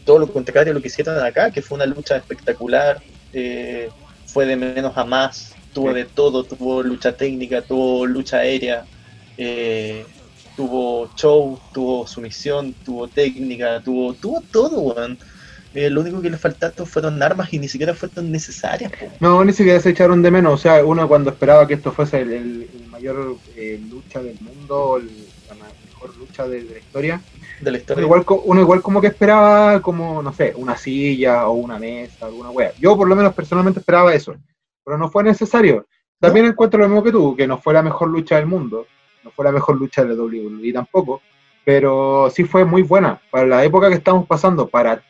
Speaker 2: todo lo contrario a lo que hicieron acá, que fue una lucha espectacular, eh, fue de menos a más, tuvo
Speaker 1: Sí.
Speaker 2: de todo, tuvo lucha técnica, tuvo lucha aérea, eh, tuvo show, tuvo sumisión, tuvo técnica, tuvo, tuvo todo, weón. Eh, lo único que le faltaron fueron armas y ni siquiera fueron necesarias. po.
Speaker 1: No, ni siquiera se echaron de menos. O sea, uno cuando esperaba que esto fuese el, el- el mayor eh, lucha del mundo, el- la mejor lucha de, de la historia,
Speaker 2: de la
Speaker 1: uno
Speaker 2: historia.
Speaker 1: igual, co- uno igual como que esperaba, como, no sé, una silla o una mesa, alguna wea. Yo por lo menos personalmente esperaba eso, pero no fue necesario. También encuentro lo mismo que tú, que no fue la mejor lucha del mundo, no fue la mejor lucha de WWE tampoco, pero sí fue muy buena. Para la época que estamos pasando, para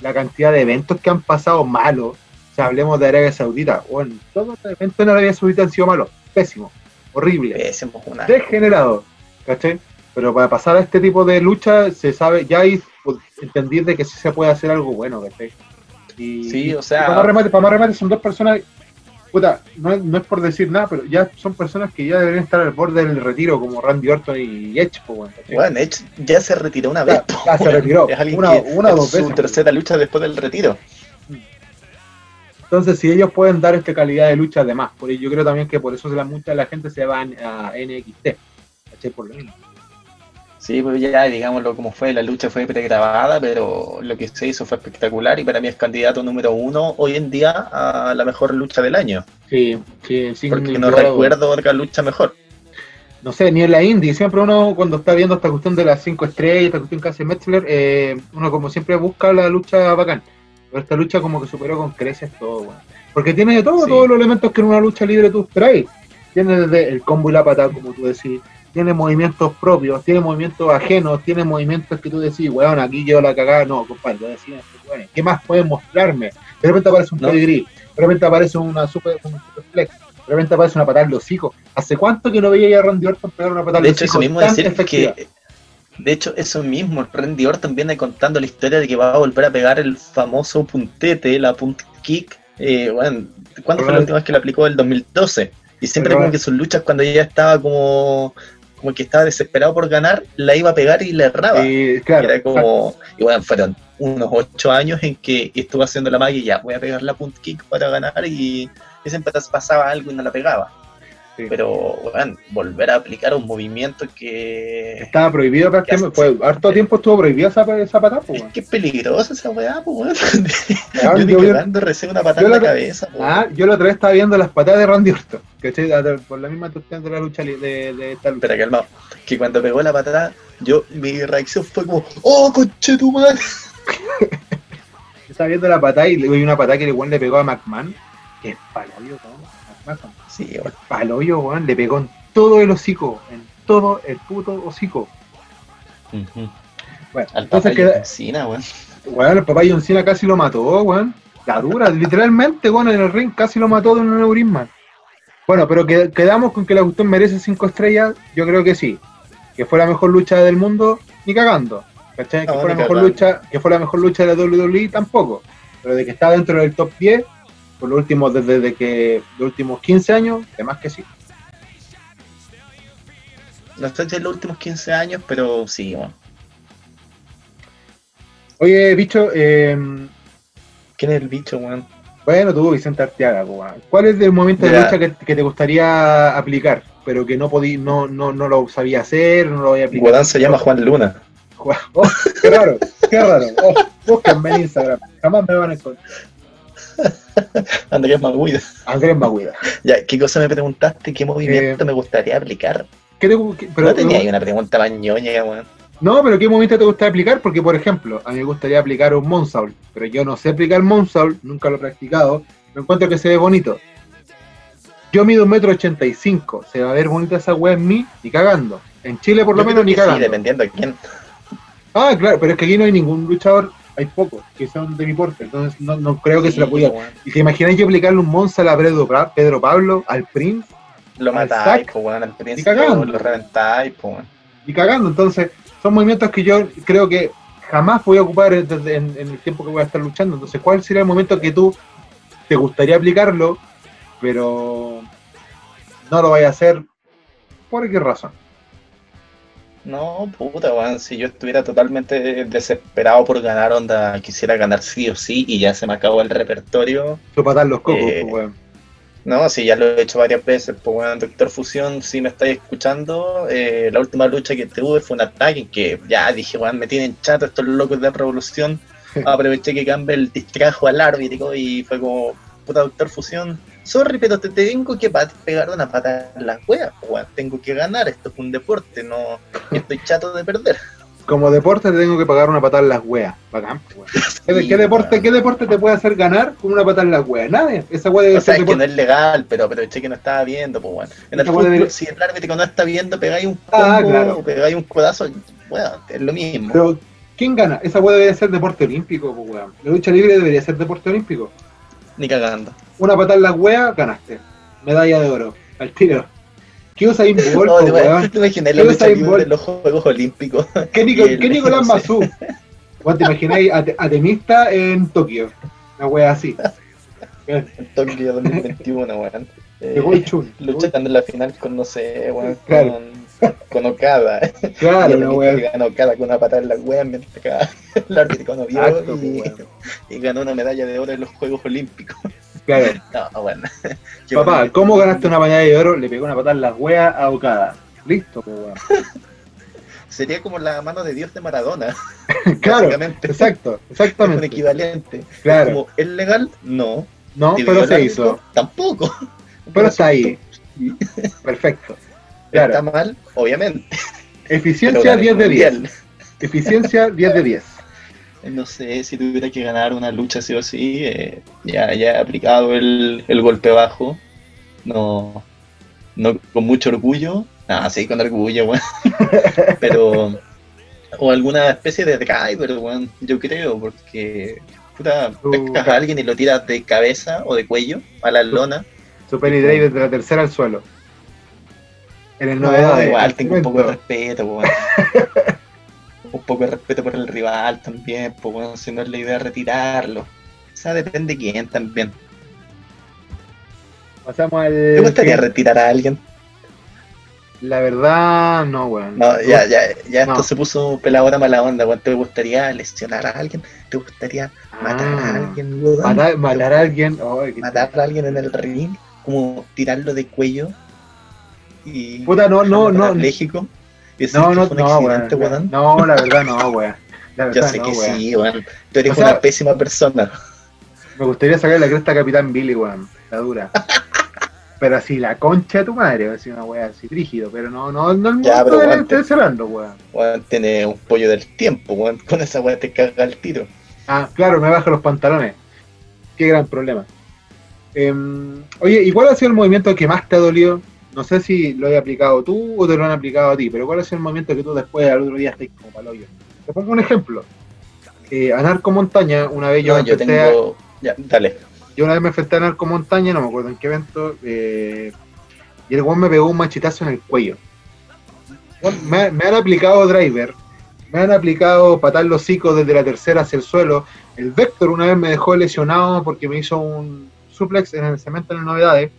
Speaker 1: la cantidad de eventos que han pasado malos, o sea, hablemos de Arabia Saudita, bueno, todos los eventos en Arabia Saudita han sido malos, pésimos, horribles
Speaker 2: Pésimo, una-
Speaker 1: degenerado, ¿cachai? Pero para pasar a este tipo de lucha, se sabe, ya hay pues, entendí de que sí se puede hacer algo bueno, ¿cachai? Y,
Speaker 2: Sí, o sea-
Speaker 1: para más remate, para más remate son dos personas, puta, no es, no es por decir nada, pero ya son personas que ya deberían estar al borde del retiro, como Randy Orton y Edge, pues, bueno,
Speaker 2: Edge ya se retiró una vez.
Speaker 1: Ya-
Speaker 2: po,
Speaker 1: ya se retiró,
Speaker 2: Es alguien
Speaker 1: una-
Speaker 2: que
Speaker 1: una o dos
Speaker 2: su
Speaker 1: veces.
Speaker 2: tercera lucha después del retiro.
Speaker 1: Entonces, si ellos pueden dar esta calidad de lucha, además, por yo creo también que por eso la mucha de la gente se va a NXT, ¿cachai? Por lo mismo.
Speaker 2: Sí, pues ya digámoslo como fue, la lucha fue pregrabada, pero lo que se hizo fue espectacular y para mí es candidato número uno hoy en día a la mejor lucha del año.
Speaker 1: Sí, sí, sí.
Speaker 2: Porque no recuerdo otra lucha mejor.
Speaker 1: no sé, ni en la indie, siempre uno cuando está viendo esta cuestión de las cinco estrellas, esta cuestión que hace Metzler, eh, uno como siempre busca la lucha bacán. Pero esta lucha como que superó con creces todo, weón. Porque tiene de todo,
Speaker 2: Sí.
Speaker 1: todos los elementos que en una lucha libre tú esperáis. Tiene desde el combo y la patada, como tú decís. Tiene movimientos propios, tiene movimientos ajenos, tiene movimientos que tú decís, weón, aquí yo la cagada. No, compadre, yo decía, weón, ¿qué más pueden mostrarme? De repente aparece un
Speaker 2: No.
Speaker 1: de repente aparece una super, un super flex, de repente aparece una patada en los hijos. ¿Hace cuánto que no veía a Randy Orton pegar una patada en
Speaker 2: De
Speaker 1: los
Speaker 2: hecho,
Speaker 1: hijos?
Speaker 2: eso mismo decir
Speaker 1: efectiva?
Speaker 2: que. De hecho, eso mismo, Randy Orton viene contando la historia de que va a volver a pegar el famoso puntete, la punt kick. Eh, bueno, ¿Cuándo fue la última vez que la aplicó? El 2012. Y siempre como que sus luchas, cuando ella estaba como, como que estaba desesperado por ganar, la iba a pegar y le erraba.
Speaker 1: Y, claro,
Speaker 2: Era como, y bueno, fueron unos ocho años en que estuvo haciendo la magia y ya, voy a pegar la punt kick para ganar y, y siempre pasaba algo y no la pegaba.
Speaker 1: Sí.
Speaker 2: Pero, bueno, volver a aplicar un movimiento que...
Speaker 1: estaba prohibido prácticamente. Fue, harto tiempo estuvo prohibida esa, esa patada, pues,
Speaker 2: Es que es peligrosa esa weá, pues weón.
Speaker 1: Ah,
Speaker 2: Yo recibo una patada
Speaker 1: yo
Speaker 2: en la cabeza.
Speaker 1: Ah, yo la otra vez estaba viendo las patadas de Randy Orton, ¿cachai? Por la misma cuestión de la lucha de, de esta lucha.
Speaker 2: Calmado. Que cuando pegó la patada, yo, mi reacción fue como, ¡Oh, conche tu madre!
Speaker 1: Estaba viendo la patada y le doy una patada que el weón le pegó a McMahon. Que es paloyo, weón. McMahon.
Speaker 2: Sí, weón.
Speaker 1: Paloyo, weón. Le pegó en todo el hocico. En todo el puto hocico. Bueno,
Speaker 2: Al
Speaker 1: entonces queda,
Speaker 2: encina, weón.
Speaker 1: Weón, el papá John Cena casi lo mató, weón. La dura, literalmente, weón, en el ring casi lo mató de un aneurisma. Bueno, pero que, quedamos con que la cuestión merece cinco estrellas, yo creo que sí. Que fue la mejor lucha del mundo, ni cagando. ¿Cachai? Que fue la mejor lucha, que fue la mejor lucha de la WWE tampoco. Pero de que está dentro del top 10, por los últimos, desde, que los últimos 15 años, además que sí.
Speaker 2: No si en los últimos 15 años, pero sí, weón.
Speaker 1: Oye, bicho, eh,
Speaker 2: ¿Quién es el bicho, weón?
Speaker 1: Bueno, tú, Vicente Arteaga, weón. ¿cuál es el momento de lucha que, que te gustaría aplicar, pero que no podí, no, no, no lo sabía hacer, no lo voy a aplicar?
Speaker 2: Guadán se llama Juan Luna.
Speaker 1: Oh, qué raro, qué raro. Oh, búsquenme en Instagram, jamás me van a encontrar.
Speaker 2: Andrés Maguida.
Speaker 1: Andrés Maguida.
Speaker 2: Ya, ¿qué cosa me preguntaste? ¿Qué movimiento me gustaría aplicar?
Speaker 1: ¿Qué te, qué- pero,
Speaker 2: no tenía ahí una pregunta más ñoña, weón.
Speaker 1: no, pero ¿qué momento te gustaría aplicar? Porque, por ejemplo, a mí me gustaría aplicar un Monsaul, pero yo no sé aplicar Monsaul, nunca lo he practicado, me encuentro que se ve bonito. Yo mido un metro ochenta y cinco, se va a ver bonita esa wea en mí, ni cagando. En Chile por lo
Speaker 2: Yo
Speaker 1: menos ni cagando.
Speaker 2: Sí, dependiendo de quién.
Speaker 1: Ah, claro, pero es que aquí no hay ningún luchador, hay pocos que son de mi porte, entonces no, no creo que se la pudiera.
Speaker 2: weón.
Speaker 1: Y te imagináis yo aplicarle un Monza a Pedro, Pa- Pedro Pablo, al Prince,
Speaker 2: Lo matáis, pues, al principio lo reventáis, pues,
Speaker 1: Y cagando, entonces, son movimientos que yo creo que jamás voy a ocupar en, en, el tiempo que voy a estar luchando. Entonces, ¿cuál sería el momento que tú te gustaría aplicarlo, pero no lo vayas a hacer? ¿Por qué razón?
Speaker 2: No, puta, weón, si yo estuviera totalmente desesperado por ganar, onda, quisiera ganar sí o sí y ya se me acabó el repertorio.
Speaker 1: patar los cocos, eh, pues, weón.
Speaker 2: No, sí, ya lo he hecho varias veces, pues bueno, Doctor Fusión, si me estáis escuchando, eh, la última lucha que tuve fue un ataque que ya dije, weón, me tienen chato estos locos de revolución. Aproveché que Campbell distrajo al árbitro y fue como, puta Doctor Fusión, sorry, pero te tengo que pegar una pata en las weas, weón, tengo que ganar, esto es un deporte, no estoy chato de perder
Speaker 1: como deporte te tengo que pagar una patada en las weas. Bacán, ¿Qué, deporte, ¿Qué deporte te puede hacer ganar con una patada en las weas? Nadie. Esa wea
Speaker 2: debe o sea, es que no es legal, pero, pero che que no estaba viendo, pues bueno. En el fútbol, si el árbitro no está viendo, pegáis un ah, combo, pegáis un codazo, bueno, es lo mismo.
Speaker 1: Pero, ¿quién gana? Esa wea debe ser deporte olímpico, pues weón. La lucha libre debería ser deporte olímpico.
Speaker 2: Ni cagando.
Speaker 1: Una patada en las weas, ganaste. Medalla de oro. Al tiro. ¿Qué Usain Bolt, no,
Speaker 2: ¿Te la lucha libre de los Juegos Olímpicos?
Speaker 1: ¿Qué, Nicolás Mazú? ¿Te imagináis atemista en Tokio? Una wea así.
Speaker 2: en Tokio 2021, weón. Eh, luchando en la final con, no sé, weón, con, con Okada.
Speaker 1: Claro, no.
Speaker 2: Ganó Okada con una patada en la wea mientras acá el árbitro no vio y, y ganó una medalla de oro en los Juegos Olímpicos.
Speaker 1: Claro.
Speaker 2: No, bueno.
Speaker 1: Papá, ¿cómo ganaste una pañada de oro? Le pegó una patada en las weas a Okada. Listo, pues.
Speaker 2: Sería como la mano de Dios de Maradona.
Speaker 1: claro, exacto, exactamente.
Speaker 2: Es un equivalente.
Speaker 1: Claro.
Speaker 2: Como, ¿es legal? No.
Speaker 1: No, pero se hizo.
Speaker 2: Tampoco.
Speaker 1: Pero, está ahí. Perfecto.
Speaker 2: Claro. Está mal, obviamente.
Speaker 1: Eficiencia 10 de 10. Eficiencia 10 de 10
Speaker 2: no sé, si tuviera que ganar una lucha sí o sí, eh, ya, ya he aplicado el, golpe bajo. No, no con mucho orgullo. Ah, sí, con orgullo, bueno. pero. O alguna especie de driver, bueno, yo creo, porque. Puta, pescas a alguien y lo tiras de cabeza o de cuello a la lona.
Speaker 1: Super y driver de la tercera al suelo.
Speaker 2: En el no, igual tengo un poco de respeto, weón. un poco de respeto por el rival también, pues bueno, si no es la idea retirarlo. O sea, depende de quién también.
Speaker 1: Pasamos al.
Speaker 2: ¿Te gustaría retirar a alguien?
Speaker 1: La verdad, no, weón.
Speaker 2: No, ya, ya, ya esto se puso peladora mala onda, weón. ¿Te gustaría lesionar a alguien? ¿Te gustaría matar a ah, alguien,
Speaker 1: Matar, matar a alguien.
Speaker 2: matar a alguien en el ring, como tirarlo de cuello y.
Speaker 1: Puta, no, no, no.
Speaker 2: México
Speaker 1: no, no, no, weón. No, la verdad no, weón.
Speaker 2: Yo sé que sí, weón. Tú eres una pésima persona.
Speaker 1: Me gustaría sacar la cresta a Capitán Billy, weón. La dura. pero así, la concha de tu madre, a decir una weá así, rígido, pero no, no, no el
Speaker 2: ya, pero
Speaker 1: estoy cerrando, weón.
Speaker 2: Weón, tiene un pollo del tiempo, weón. Con esa weá te caga el tiro.
Speaker 1: Ah, claro, me baja los pantalones. Qué gran problema. Eh, oye, ¿y cuál ha sido el movimiento que más te ha dolido no sé si lo has aplicado tú o te lo han aplicado a ti, pero ¿cuál es el momento que tú después al otro día estás como para hoyo? Te pongo un ejemplo. Eh, a Narco Montaña, una vez yo,
Speaker 2: no, yo tengo... Ya, dale.
Speaker 1: Yo una vez me enfrenté a Narco Montaña, no me acuerdo en qué evento, eh, y el guan me pegó un machetazo en el cuello. Me, han aplicado driver, me han aplicado patar los hocicos desde la tercera hacia el suelo. El Vector una vez me dejó lesionado porque me hizo un suplex en el cemento en las novedades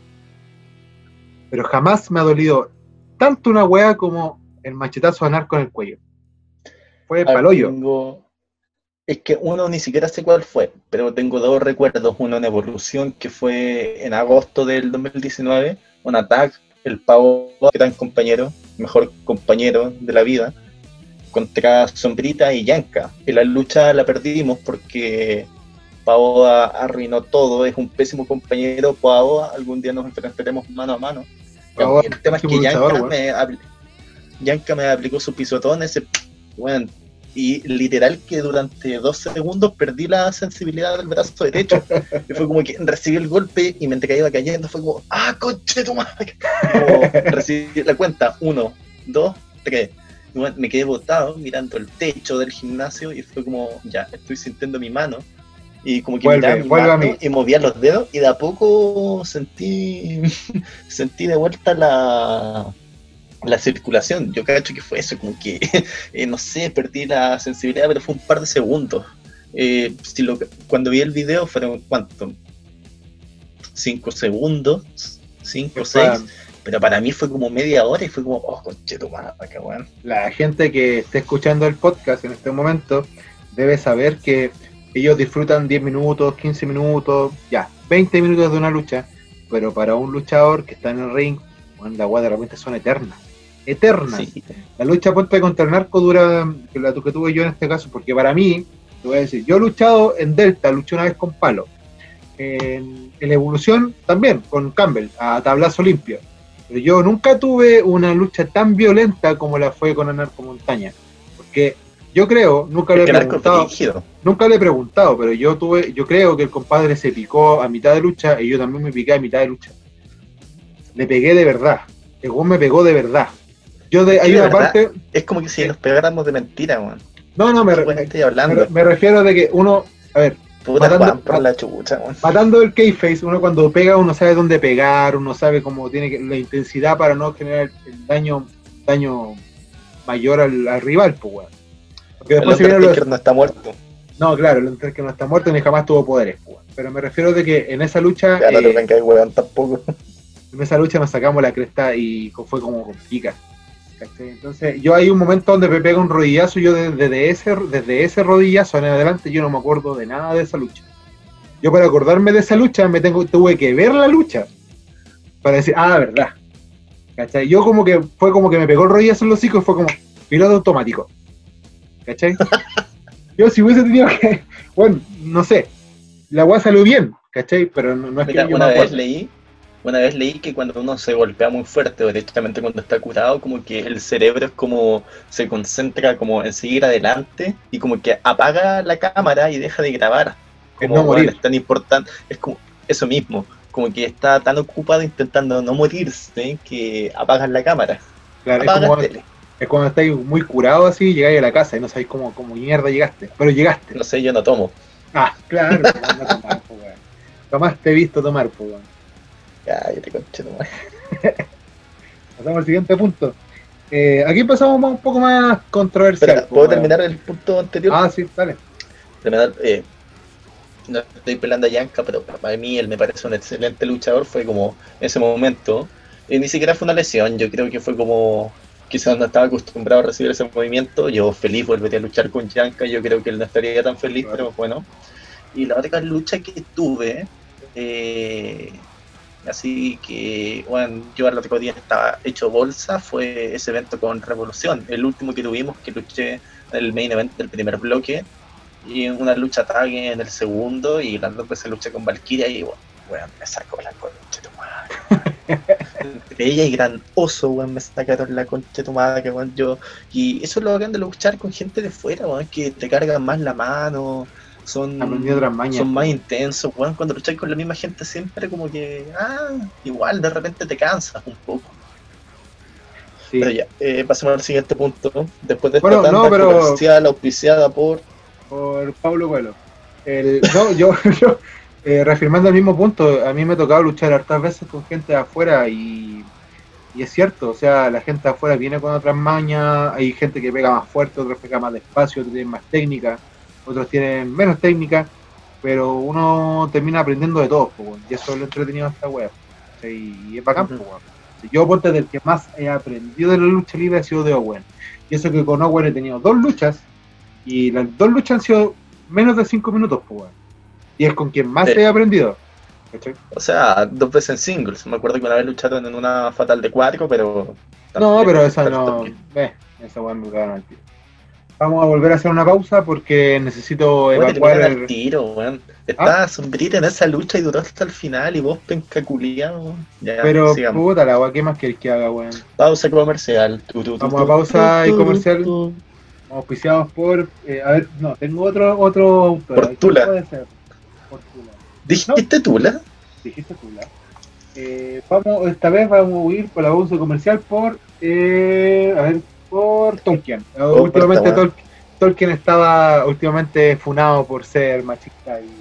Speaker 1: pero jamás me ha dolido tanto una weá como el machetazo a narco en el cuello. Fue paloyo.
Speaker 2: Es que uno ni siquiera sé cuál fue, pero tengo dos recuerdos. Uno en Evolución, que fue en agosto del 2019, un ataque, el pavo, que tan compañero, mejor compañero de la vida, contra Sombrita y Yanka. Y la lucha la perdimos porque Pavo arruinó todo, es un pésimo compañero. Pavo, algún día nos enfrentaremos mano a mano el tema es que Yanka me, aplicó su pisotón, ese, bueno, y literal que durante dos segundos perdí la sensibilidad del brazo derecho. y fue como que recibí el golpe y mientras que iba cayendo fue como, ¡ah, coche tu madre! recibí la cuenta, uno, dos, tres. me quedé botado mirando el techo del gimnasio y fue como, ya, estoy sintiendo mi mano y como que
Speaker 1: Vuelve, vuelve a mí.
Speaker 2: y movía los dedos y de a poco sentí sentí de vuelta la la circulación. Yo cacho que fue eso, como que eh, no sé, perdí la sensibilidad, pero fue un par de segundos. Eh, si lo, cuando vi el video fueron cuánto, cinco segundos, cinco o seis, pero para mí fue como media hora y fue como, oh, conchetumada, qué weón.
Speaker 1: la gente que esté escuchando el podcast en este momento debe saber que ellos disfrutan 10 minutos, 15 minutos, ya, 20 minutos de una lucha, pero para un luchador que está en el ring, bueno, la weá de repente son eternas. Eternas.
Speaker 2: Sí.
Speaker 1: La lucha ponte contra el narco dura, que la que tuve yo en este caso, porque para mí, te voy a decir, yo he luchado en Delta, luché una vez con Palo. En, en Evolución también, con Campbell, a tablazo limpio. Pero yo nunca tuve una lucha tan violenta como la fue con el Narco Montaña. Porque yo creo, nunca le he preguntado, nunca le he preguntado, pero yo tuve, yo creo que el compadre se picó a mitad de lucha y yo también me piqué a mitad de lucha. Le pegué de verdad. El me pegó de verdad. Yo de, hay
Speaker 2: de
Speaker 1: una
Speaker 2: verdad,
Speaker 1: parte.
Speaker 2: Es como que si nos pegáramos de mentira, weón.
Speaker 1: No, no, me,
Speaker 2: ¿Qué
Speaker 1: re-
Speaker 2: weón estoy
Speaker 1: me,
Speaker 2: hablando?
Speaker 1: me refiero de que uno, a ver,
Speaker 2: Puta
Speaker 1: matando-
Speaker 2: por la chucha, weón.
Speaker 1: matando el K-Face, uno cuando pega, uno sabe dónde pegar, uno sabe cómo tiene que, la intensidad para no generar el daño, daño mayor al, al rival, pues, weón. Porque
Speaker 2: El
Speaker 1: después se vienen los,
Speaker 2: no está muerto.
Speaker 1: No, claro, el Undertaker no está muerto ni jamás tuvo poderes, pues. Pero me refiero de que en esa lucha,
Speaker 2: Ya no te
Speaker 1: eh,
Speaker 2: vengas, weón, tampoco.
Speaker 1: en esa lucha nos sacamos la cresta y fue como con pica. Entonces, yo hay un momento donde me pega un rodillazo, y yo desde, desde ese, desde ese rodillazo en adelante, yo no me acuerdo de nada de esa lucha. Yo para acordarme de esa lucha, me tengo, tuve que ver la lucha para decir, ah, verdad. ¿Cachai? Yo como que fue como que me pegó el rodillazo en los hocico y fue como piloto automático. ¿Cachai? yo si hubiese tenido que, bueno, no sé, la weá salió bien, ¿cachai? Pero no, no es
Speaker 2: Mira,
Speaker 1: que
Speaker 2: una vez leí, una vez leí que cuando uno se golpea muy fuerte, o directamente cuando está curado, como que el cerebro es como se concentra como en seguir adelante y como que apaga la cámara y deja de grabar. Como
Speaker 1: no morir.
Speaker 2: bueno, es tan importante, es como eso mismo, como que está tan ocupado intentando no morirse que apagas la cámara.
Speaker 1: Claro, es como,
Speaker 2: la tele.
Speaker 1: Es cuando estáis muy curado así, llegáis a la casa y no sabéis cómo, cómo mierda llegaste. Pero llegaste.
Speaker 2: No sé, yo no tomo.
Speaker 1: Ah, claro, no tomar, po, weón. Jamás te he visto tomar, po, weón.
Speaker 2: Ya, yo te conché nomás.
Speaker 1: Pasamos al siguiente punto. Eh, aquí pasamos más- un poco más controversial.
Speaker 2: ¿puedo
Speaker 1: weón.
Speaker 2: terminar el punto anterior?
Speaker 1: Ah, sí, dale.
Speaker 2: Terminar, eh, no estoy pelando a Yanka, pero para mí él me parece un excelente luchador. Fue como en ese momento, y ni siquiera fue una lesión, yo creo que fue como quizás no estaba acostumbrado a recibir ese movimiento. Yo feliz volvería a luchar con Yanka, yo creo que él no estaría tan feliz,
Speaker 1: Claro.
Speaker 2: pero bueno. Y la otra lucha que tuve, eh, así que, bueno, yo al otro día estaba hecho bolsa, fue ese evento con Revolución, el último que tuvimos, que luché en el main event del primer bloque, y en una lucha tag en el segundo, y las dos veces luché con Valkyria, y bueno, weón, me sacó la concha. Entre ella y Gran Oso, weón, me sacaron la concha de tu madre, weón, yo, y eso es lo bacán de luchar con gente de fuera, weón, que te cargan más la mano, son, son más intensos, weón, cuando lucháis con la misma gente siempre como que, ah, igual de repente te cansas un poco.
Speaker 1: Sí.
Speaker 2: Pero ya, eh, pasemos al siguiente punto. Después de esta
Speaker 1: Bueno,
Speaker 2: tanda
Speaker 1: no, pero-
Speaker 2: comercial auspiciada por.
Speaker 1: Por Pablo Coelho. El, no, yo, yo eh, reafirmando el mismo punto, a mí me ha tocado luchar hartas veces con gente de afuera y, y es cierto, o sea, la gente de afuera viene con otras mañas, hay gente que pega más fuerte, otros pega más despacio, otros tienen más técnica, otros tienen menos técnica, pero uno termina aprendiendo de todo, po, weón, y eso es lo entretenido de esta. Y es bacán,
Speaker 2: Ujú.
Speaker 1: weón. Yo, ponte del que más he aprendido de la lucha libre ha sido de Owen. Y eso que con Owen he tenido dos luchas, y las dos luchas han sido menos de cinco minutos, pues. Y es con quien más
Speaker 2: Sí.
Speaker 1: he aprendido. ¿cachai?
Speaker 2: O sea, dos veces en singles. Me acuerdo que una vez lucharon en una fatal de cuatro, pero.
Speaker 1: No, pero esa no. Eh, esa weón me cagaron al tiro. Vamos a volver a hacer una pausa porque necesito evacuar el.
Speaker 2: tiro, weón. Estaba sombrita en esa lucha y duró hasta el final y vos. Ya,
Speaker 1: Pero
Speaker 2: sigamos.
Speaker 1: puta la weá, ¿qué más querés que haga, weón?
Speaker 2: Pausa comercial. Tu, tu, tu,
Speaker 1: Vamos a pausa y comercial. Auspiciados por. eh, a ver, no, tengo otro, otro autor.
Speaker 2: Por
Speaker 1: ¿Quién
Speaker 2: Tula.
Speaker 1: Ser? Por Tula.
Speaker 2: ¿Dijiste Tula?
Speaker 1: Dijiste Tula. Eh, vamos, esta vez vamos a huir por la pausa comercial por. Eh, a ver, por Tolkien.
Speaker 2: Oh,
Speaker 1: últimamente
Speaker 2: puta,
Speaker 1: Tol- Tolkien estaba últimamente funado por ser machista y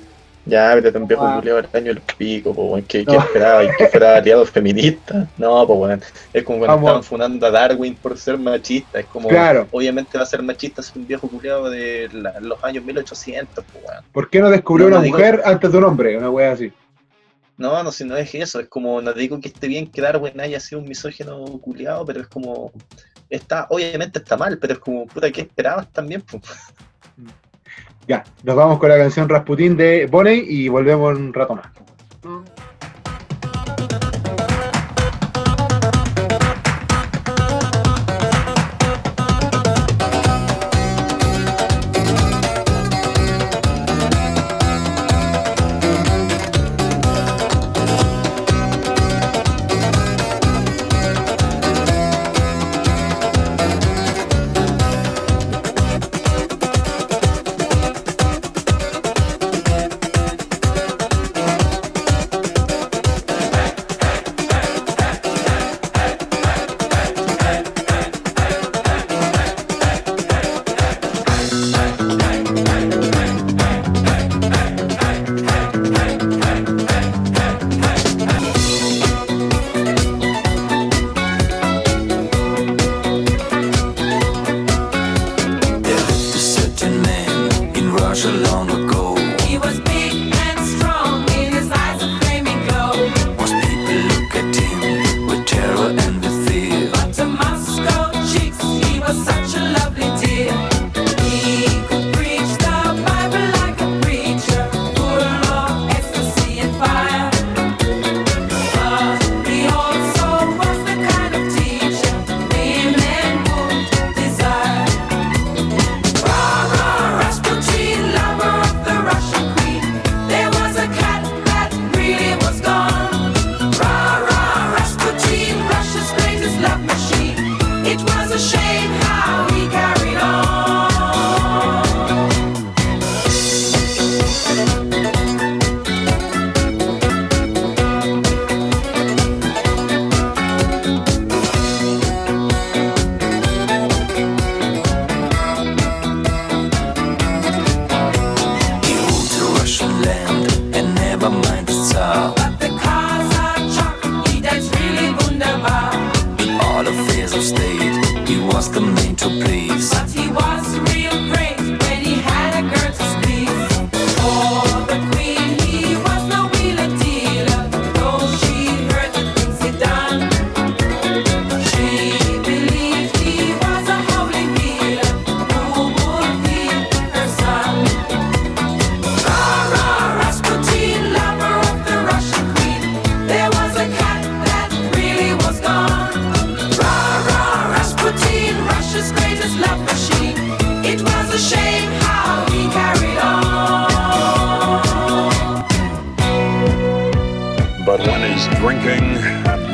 Speaker 2: Ya, pero un viejo culiado el año el pico, po, weón. ¿Qué, qué esperaba? ¿Y que fuera aliado feminista? No, pues weón. Es como cuando estaban funando a Darwin por ser machista. Es como,
Speaker 3: Claro.
Speaker 2: obviamente va a ser machista ser un viejo culiado de la- los años 1800, pues weón.
Speaker 3: ¿Por qué no descubrió
Speaker 2: No, no
Speaker 3: una
Speaker 2: digo-
Speaker 3: mujer antes de un hombre? Una wea así.
Speaker 2: No, no, si no es eso, es como, no digo que esté bien que Darwin haya sido un misógino culiado, pero es como, está, obviamente está mal, pero es como, puta, ¿qué esperabas también? pues?
Speaker 3: Ya, nos vamos con la canción Rasputín de Bonnie y volvemos un rato más.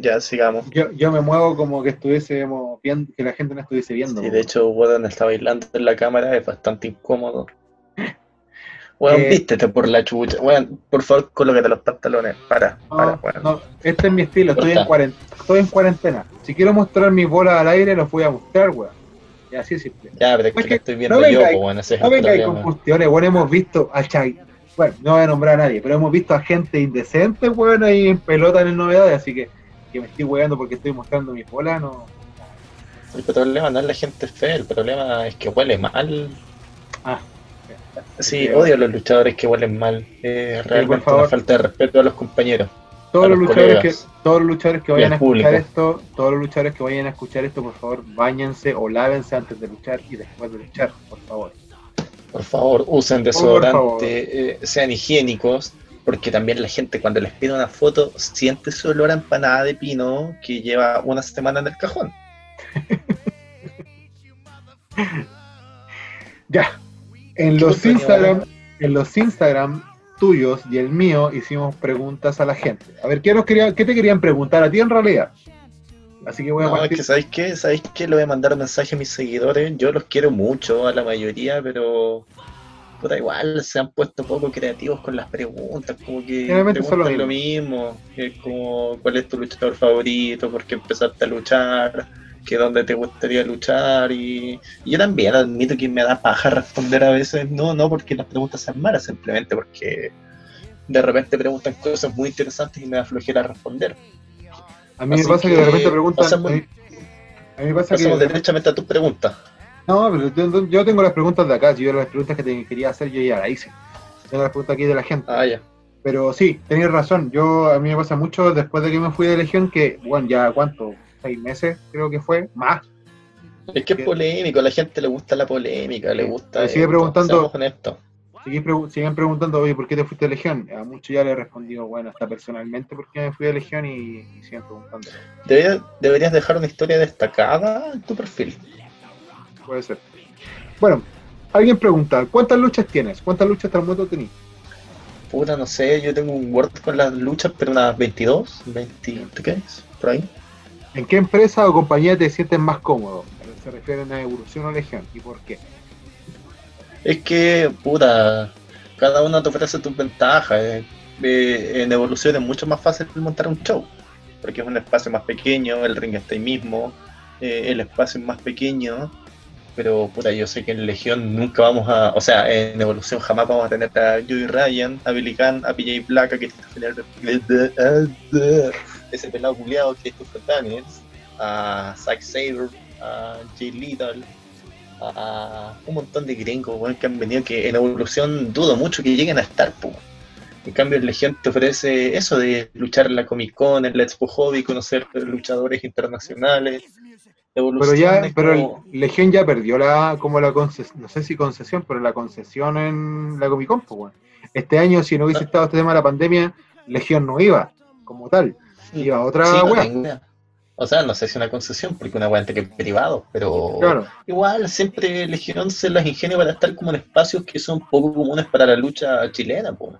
Speaker 2: Ya, sigamos.
Speaker 1: Yo, yo me muevo como que estuviésemos viendo, que la gente no estuviese viendo.
Speaker 2: Sí, de hecho, Weón está bailando en la cámara, es bastante incómodo. Weón,
Speaker 1: Eh,
Speaker 2: vístete por la chucha. Weón, por favor, colócate los pantalones. Para, para,
Speaker 1: No,
Speaker 2: weón.
Speaker 1: no, este es mi estilo, estoy en, cuarentena, estoy en cuarentena. Si quiero mostrar mis bolas al aire, los voy a mostrar, weón. Y así es simple.
Speaker 2: Ya, pero es que
Speaker 1: que
Speaker 2: lo estoy viendo
Speaker 1: no
Speaker 2: yo,
Speaker 1: vengáis-
Speaker 2: pues, weón, ese es
Speaker 1: No vengáis con cuestiones, bueno, hemos visto a Chai. Bueno, no voy a nombrar a nadie, pero hemos visto a gente indecente, weón, ahí en pelota en el novedades, así que que me estoy weando porque estoy mostrando mis bolas, no.
Speaker 2: El problema no es la gente fea, el problema es que huele mal.
Speaker 1: Ah,
Speaker 2: Sí, odio a los luchadores que huelen mal. Es realmente
Speaker 1: favor.
Speaker 2: una falta de respeto a los compañeros.
Speaker 1: todos los
Speaker 2: los
Speaker 1: luchadores que, todos los luchadores que vayan a escuchar
Speaker 2: público.
Speaker 1: esto, todos los luchadores que vayan a escuchar esto, por favor, bañense o lávense antes de luchar y después de luchar, por favor.
Speaker 2: Por favor, usen
Speaker 1: Por favor.
Speaker 2: desodorante, eh, sean higiénicos, porque también la gente cuando les pide una foto siente su olor a empanada de pino que lleva una semana en el cajón.
Speaker 1: Ya. En
Speaker 2: ¿Qué
Speaker 1: los Instagram, en los Instagram tuyos y el mío hicimos preguntas a la gente. A ver, ¿qué nos quería, qué te querían preguntar a ti en realidad? Así que voy a
Speaker 2: No, es
Speaker 1: partir.
Speaker 2: que ¿sabéis qué? ¿Sabéis qué? Le voy a mandar un mensaje a mis seguidores. Yo los quiero mucho a la mayoría, pero puta, igual se han puesto poco creativos con las preguntas, como que preguntan
Speaker 1: lo
Speaker 2: lo mismo, que es como cuál es tu luchador favorito, por qué empezaste a luchar, que dónde te gustaría luchar y, y yo también admito que me da paja responder a veces, no, no porque las preguntas sean malas, simplemente porque de repente preguntan cosas muy interesantes y me da flojera responder.
Speaker 1: A mí me pasa que, de repente preguntan.
Speaker 2: pasamos-
Speaker 1: a mí- a mí me pasa que.
Speaker 2: Pasamos derechamente a tus preguntas.
Speaker 1: No, pero yo, yo tengo las preguntas de acá. si Yo las preguntas que te quería hacer, yo ya las hice. Tengo las preguntas aquí de la gente.
Speaker 2: Ah, ya.
Speaker 1: Pero sí, tenías razón. Yo a mí me pasa mucho después de que me fui de Legión que, bueno, ya cuánto, seis meses creo que fue, más.
Speaker 2: Es que es polémico, a la gente le gusta la polémica, le gusta.
Speaker 1: Me sigue
Speaker 2: esto,
Speaker 1: preguntando-
Speaker 2: seamos honestos.
Speaker 1: Siguen, pregu- siguen preguntando, oye, ¿por qué te fuiste de Legión? A muchos ya le he respondido, bueno, hasta personalmente por qué me fui de Legión y, y siguen preguntando.
Speaker 2: Deberías, deberías dejar una historia destacada en tu perfil.
Speaker 1: Puede ser. Bueno, alguien pregunta, ¿cuántas luchas tienes? ¿Cuántas luchas transmuto tenés?
Speaker 2: Puta, no sé, yo tengo un Word con las luchas, pero unas 22, 23, por ahí.
Speaker 1: ¿En qué empresa o compañía te sientes más cómodo? Se refieren a Evolución o Legión. ¿Y por qué?
Speaker 2: Es que, puta, cada uno te ofrece tus ventajas. eh. Eh, en evolución es mucho más fácil montar un show, porque es un espacio más pequeño, el ring está ahí mismo, eh, el espacio es más pequeño, pero puta, yo sé que en Legión nunca vamos a, o sea, en evolución jamás vamos a tener a Joey Ryan, a Billy Khan, a PJ Black, a Christopher ese pelado culiado Christopher Daniels, a Zack Sabre, a Jay Little, a un montón de gringos weón, que han venido que en evolución dudo mucho que lleguen a estar, po. En cambio, en Legión te ofrece eso de luchar en la Comic Con, en la Expo Hobby, conocer luchadores internacionales. Evolución
Speaker 1: Pero ya, pero el Legión ya perdió la, como la concesión, no sé si concesión, pero la concesión en la Comic Con, pues. Este año, si no hubiese estado este tema de la pandemia, Legión no iba, como tal. Iba a otra
Speaker 2: Sí,
Speaker 1: wea.
Speaker 2: O sea, no sé si una concesión, porque una weá que es privado, pero
Speaker 1: Claro.
Speaker 2: igual siempre Legión se las ingenia para estar como en espacios que son poco comunes para la lucha chilena, po.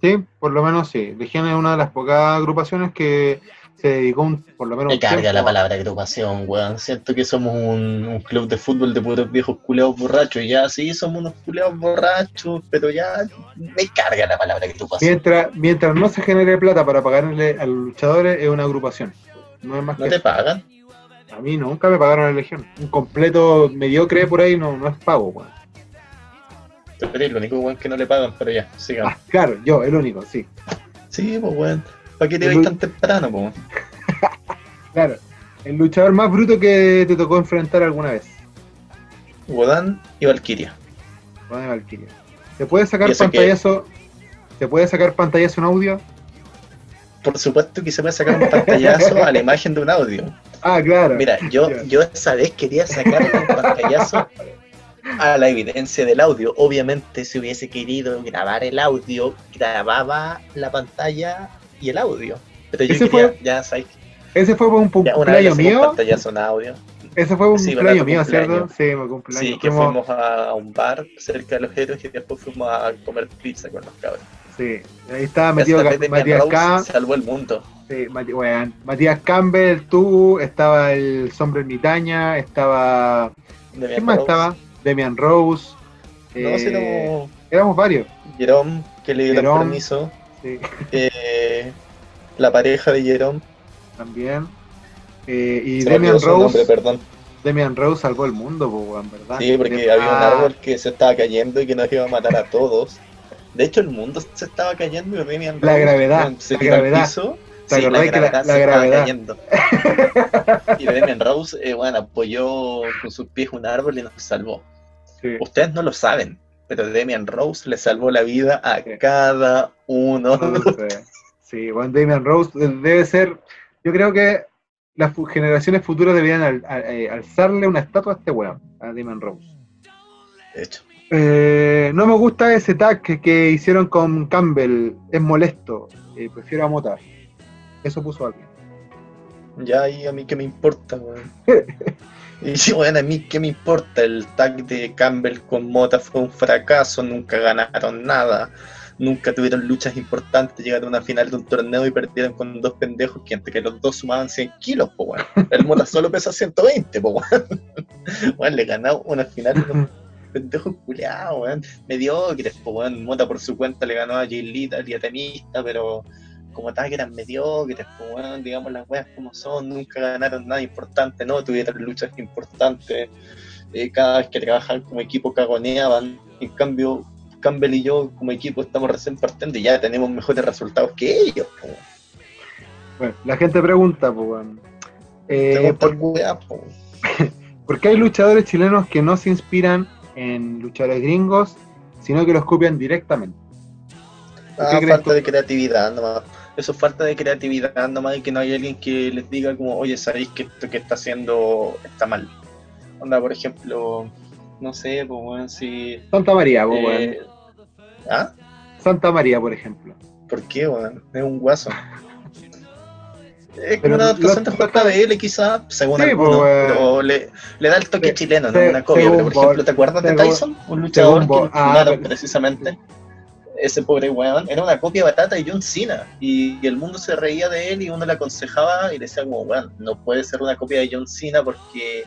Speaker 1: Sí, por lo menos sí. Legión es una de las pocas agrupaciones que se dedicó un, por lo menos
Speaker 2: Me carga
Speaker 1: tiempo
Speaker 2: la palabra agrupación, weón. Siento que somos un, un club de fútbol de puros viejos culeados borrachos. Ya, sí, somos unos culeados borrachos, pero ya me carga la palabra agrupación.
Speaker 1: Mientras, mientras no se genere plata para pagarle a los luchadores, es una agrupación. No es más
Speaker 2: ¿No
Speaker 1: que
Speaker 2: te
Speaker 1: eso.
Speaker 2: pagan?
Speaker 1: A mí nunca me pagaron la Legión. Un completo mediocre por ahí no, no es pago, weón.
Speaker 2: Tú eres el único weón que no le pagan, pero ya, sigamos.
Speaker 1: Ah, claro, yo, el único, sí.
Speaker 2: Sí, pues weón. ¿Para qué te
Speaker 1: u-
Speaker 2: tan temprano, pues?
Speaker 1: Claro. El luchador más bruto que te tocó enfrentar alguna vez.
Speaker 2: Wodan y Valkyria.
Speaker 1: Juan de Valkyria. ¿Se puede sacar
Speaker 2: ¿Y
Speaker 1: pantallazo? ¿Se puede sacar pantallazo en audio?
Speaker 2: Por supuesto que se puede sacar un pantallazo a la imagen de un audio.
Speaker 1: Ah, claro.
Speaker 2: Mira, yo, yo esa vez quería sacar un pantallazo a la evidencia del audio. Obviamente, si hubiese querido grabar el audio, grababa la pantalla y el audio. Pero yo
Speaker 1: Ese
Speaker 2: quería,
Speaker 1: fue-
Speaker 2: ya sabes,
Speaker 1: Ese fue un cumpleaños
Speaker 2: un
Speaker 1: mío.
Speaker 2: en audio.
Speaker 1: Ese fue un
Speaker 2: Sí,
Speaker 1: cumpleaños mío, ¿cierto? Sí, mi cumpleaños.
Speaker 2: Sí, que
Speaker 1: Fuimos-
Speaker 2: fuimos a un bar cerca de los héroes y después fuimos a comer pizza con los cabros.
Speaker 1: Sí, ahí estaba metido Matías K.
Speaker 2: salvó el mundo.
Speaker 1: Sí. Matías Campbell, tú, estaba el Sombra Ermitaña, estaba.
Speaker 2: Damian
Speaker 1: ¿Quién más
Speaker 2: Rose.
Speaker 1: estaba? Demian Rose.
Speaker 2: No,
Speaker 1: eh,
Speaker 2: no.
Speaker 1: Éramos varios.
Speaker 2: Jerome, que le dieron
Speaker 1: Jerome.
Speaker 2: permiso.
Speaker 1: Sí,
Speaker 2: Eh, la pareja de Jerome.
Speaker 1: también. Eh, y
Speaker 2: Se
Speaker 1: Demian
Speaker 2: nombre,
Speaker 1: Rose,
Speaker 2: perdón.
Speaker 1: Demian Rose salvó el mundo, po, weón, ¿verdad?
Speaker 2: Sí, porque había un
Speaker 1: ah,
Speaker 2: árbol que se estaba cayendo y que nos iba a matar a todos. De hecho, el mundo se estaba cayendo y Damian
Speaker 1: La
Speaker 2: Rose,
Speaker 1: gravedad,
Speaker 2: weón, se
Speaker 1: la gravedad.
Speaker 2: piso.
Speaker 1: ¿Te
Speaker 2: Sí, la
Speaker 1: acordás que la-
Speaker 2: gravedad
Speaker 1: la gravedad?
Speaker 2: cayendo. Y Damian Rose, eh, bueno, apoyó con sus pies un árbol y nos salvó.
Speaker 1: sí.
Speaker 2: Ustedes no lo saben, pero Damian Rose le salvó la vida a
Speaker 1: Sí.
Speaker 2: cada uno.
Speaker 1: Sí, Juan Damian Rose debe ser, yo creo que las generaciones futuras deberían al- eh, alzarle una estatua a este weón, a Damian Rose.
Speaker 2: De hecho,
Speaker 1: Eh, no me gusta ese tag que, que hicieron con Campbell, es molesto, eh, prefiero a Mota. Eso puso alguien.
Speaker 2: ya ahí a mí qué me importa, weón. Y sí, bueno, a mí qué me importa. El tag de Campbell con Mota fue un fracaso, nunca ganaron nada. Nunca tuvieron luchas importantes, llegaron a una final de un torneo y perdieron con dos pendejos que entre que los dos sumaban 100 kilos, po, weón. El Mota solo pesa 120, po, weón. Weón, le ganó una final unos pendejos culiados, weón. Mediocres, po, weón. Mota por su cuenta le ganó a Jay Little y a Temista, pero como tal que eran mediocres, pues weón, digamos las weas como son, nunca ganaron nada importante, no tuvieron luchas importantes, eh, cada vez que trabajaban como equipo cagoneaban, en cambio Campbell y yo como equipo estamos recién partiendo y ya tenemos mejores resultados que ellos, pues.
Speaker 1: Bueno, la gente pregunta, pues, eh, ¿por,
Speaker 2: wea, pues,
Speaker 1: por qué hay luchadores chilenos que no se inspiran en luchadores gringos, sino que los copian directamente? ¿Por qué
Speaker 2: Ah, falta de creatividad nomás. Eso es falta de creatividad nomás y que no hay alguien que les diga como, oye, sabéis que esto que está haciendo está mal. Onda, por ejemplo, no sé, pues bueno, si...
Speaker 1: Santa María, pues,
Speaker 2: eh, ¿Ah?
Speaker 1: Santa María, por ejemplo.
Speaker 2: ¿Por qué, weón? Es un guaso. Es como una adaptación de JBL quizá, según
Speaker 1: Sí,
Speaker 2: algunos,
Speaker 1: pues,
Speaker 2: pero le, le da el toque
Speaker 1: Se-
Speaker 2: chileno,
Speaker 1: se-
Speaker 2: no una copia. Pero, por ejemplo, ¿te acuerdas de Tyson? Un luchador que
Speaker 1: ah,
Speaker 2: precisamente. Ese pobre weón era una copia batata de John Cena y, y el mundo se reía de él y uno le aconsejaba y le decía como, weón, no puede ser una copia de John Cena porque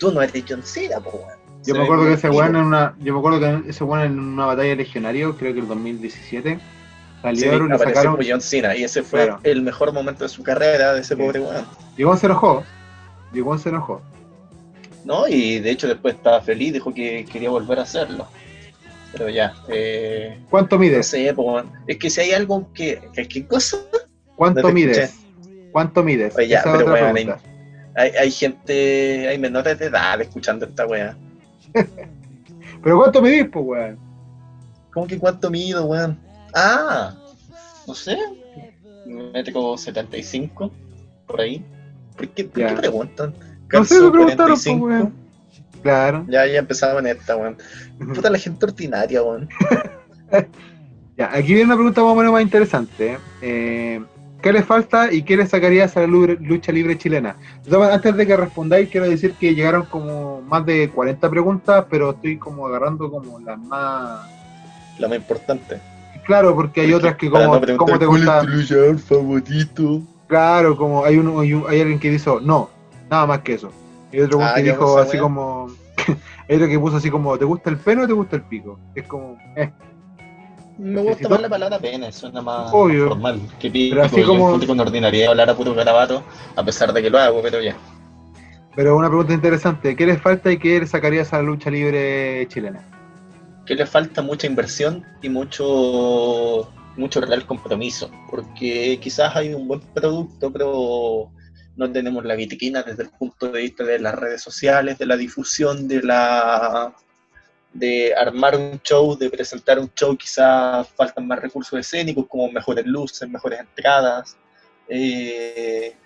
Speaker 2: tú no eres John Cena, po, weón. Se
Speaker 1: Yo me acuerdo que ese weón en una, yo me acuerdo que ese weón en una batalla de legionario, creo que el 2017,
Speaker 2: Sí,
Speaker 1: salieron y le
Speaker 2: apareció
Speaker 1: sacaron,
Speaker 2: como John Cena y ese fue
Speaker 1: Claro.
Speaker 2: el mejor momento de su carrera de ese
Speaker 1: Sí.
Speaker 2: pobre weón.
Speaker 1: Llegó se enojó, Llegó se enojó.
Speaker 2: ¿no? Y de hecho después estaba feliz, dijo que quería volver a hacerlo. Pero ya, eh,
Speaker 1: ¿Cuánto
Speaker 2: no
Speaker 1: mides?
Speaker 2: sé, po, es que si hay algo que, ¿qué cosa?
Speaker 1: ¿Cuánto
Speaker 2: no
Speaker 1: mides? ¿Cuánto mides?
Speaker 2: Oye, ya,
Speaker 1: Esa
Speaker 2: pero
Speaker 1: otra pregunta.
Speaker 2: Hay, hay gente, hay menores de edad escuchando esta weá.
Speaker 1: ¿Pero cuánto midís, pues, weón?
Speaker 2: ¿Cómo que cuánto mido, weón? Ah, no sé, metro 75, por ahí. ¿Por qué, por qué preguntan?
Speaker 1: No sé, me preguntaron, pues,
Speaker 2: 45.
Speaker 1: weón. Claro.
Speaker 2: Ya, ya empezaba en esta, weón. Puta la gente ordinaria, weón.
Speaker 1: Ya, aquí viene una pregunta más o menos más interesante. Eh, ¿Qué le falta y qué le sacarías a la lu- lucha libre chilena? Antes de que respondáis, quiero decir que llegaron como más de 40 preguntas, pero estoy como agarrando como las más...
Speaker 2: La más importante.
Speaker 1: Claro, porque hay otras que como,
Speaker 2: no
Speaker 1: como te
Speaker 2: ¿cuál es
Speaker 1: gusta...
Speaker 2: tu luchador favorito?
Speaker 1: Claro, como hay uno, hay, un- hay alguien que dijo, no, nada más que eso. Y otro
Speaker 2: Ah,
Speaker 1: que dijo
Speaker 2: pues,
Speaker 1: así como... hay otro que puso así como, ¿te gusta el pene o te gusta el pico? Es como, eh.
Speaker 2: Me gusta más la palabra pene, suena más
Speaker 1: Obvio.
Speaker 2: formal. Que pico,
Speaker 1: Pero así
Speaker 2: yo
Speaker 1: como-
Speaker 2: encuentro con ordinaria hablar a puro garabato, a pesar de que lo hago, pero ya.
Speaker 1: Pero una pregunta interesante, ¿qué le falta y qué le sacarías a la lucha libre chilena?
Speaker 2: que le falta mucha inversión y mucho mucho real compromiso, porque quizás hay un buen producto, pero no tenemos la vitrina desde el punto de vista de las redes sociales, de la difusión, de la de armar un show, de presentar un show, quizás faltan más recursos escénicos como mejores luces, mejores entradas, eh,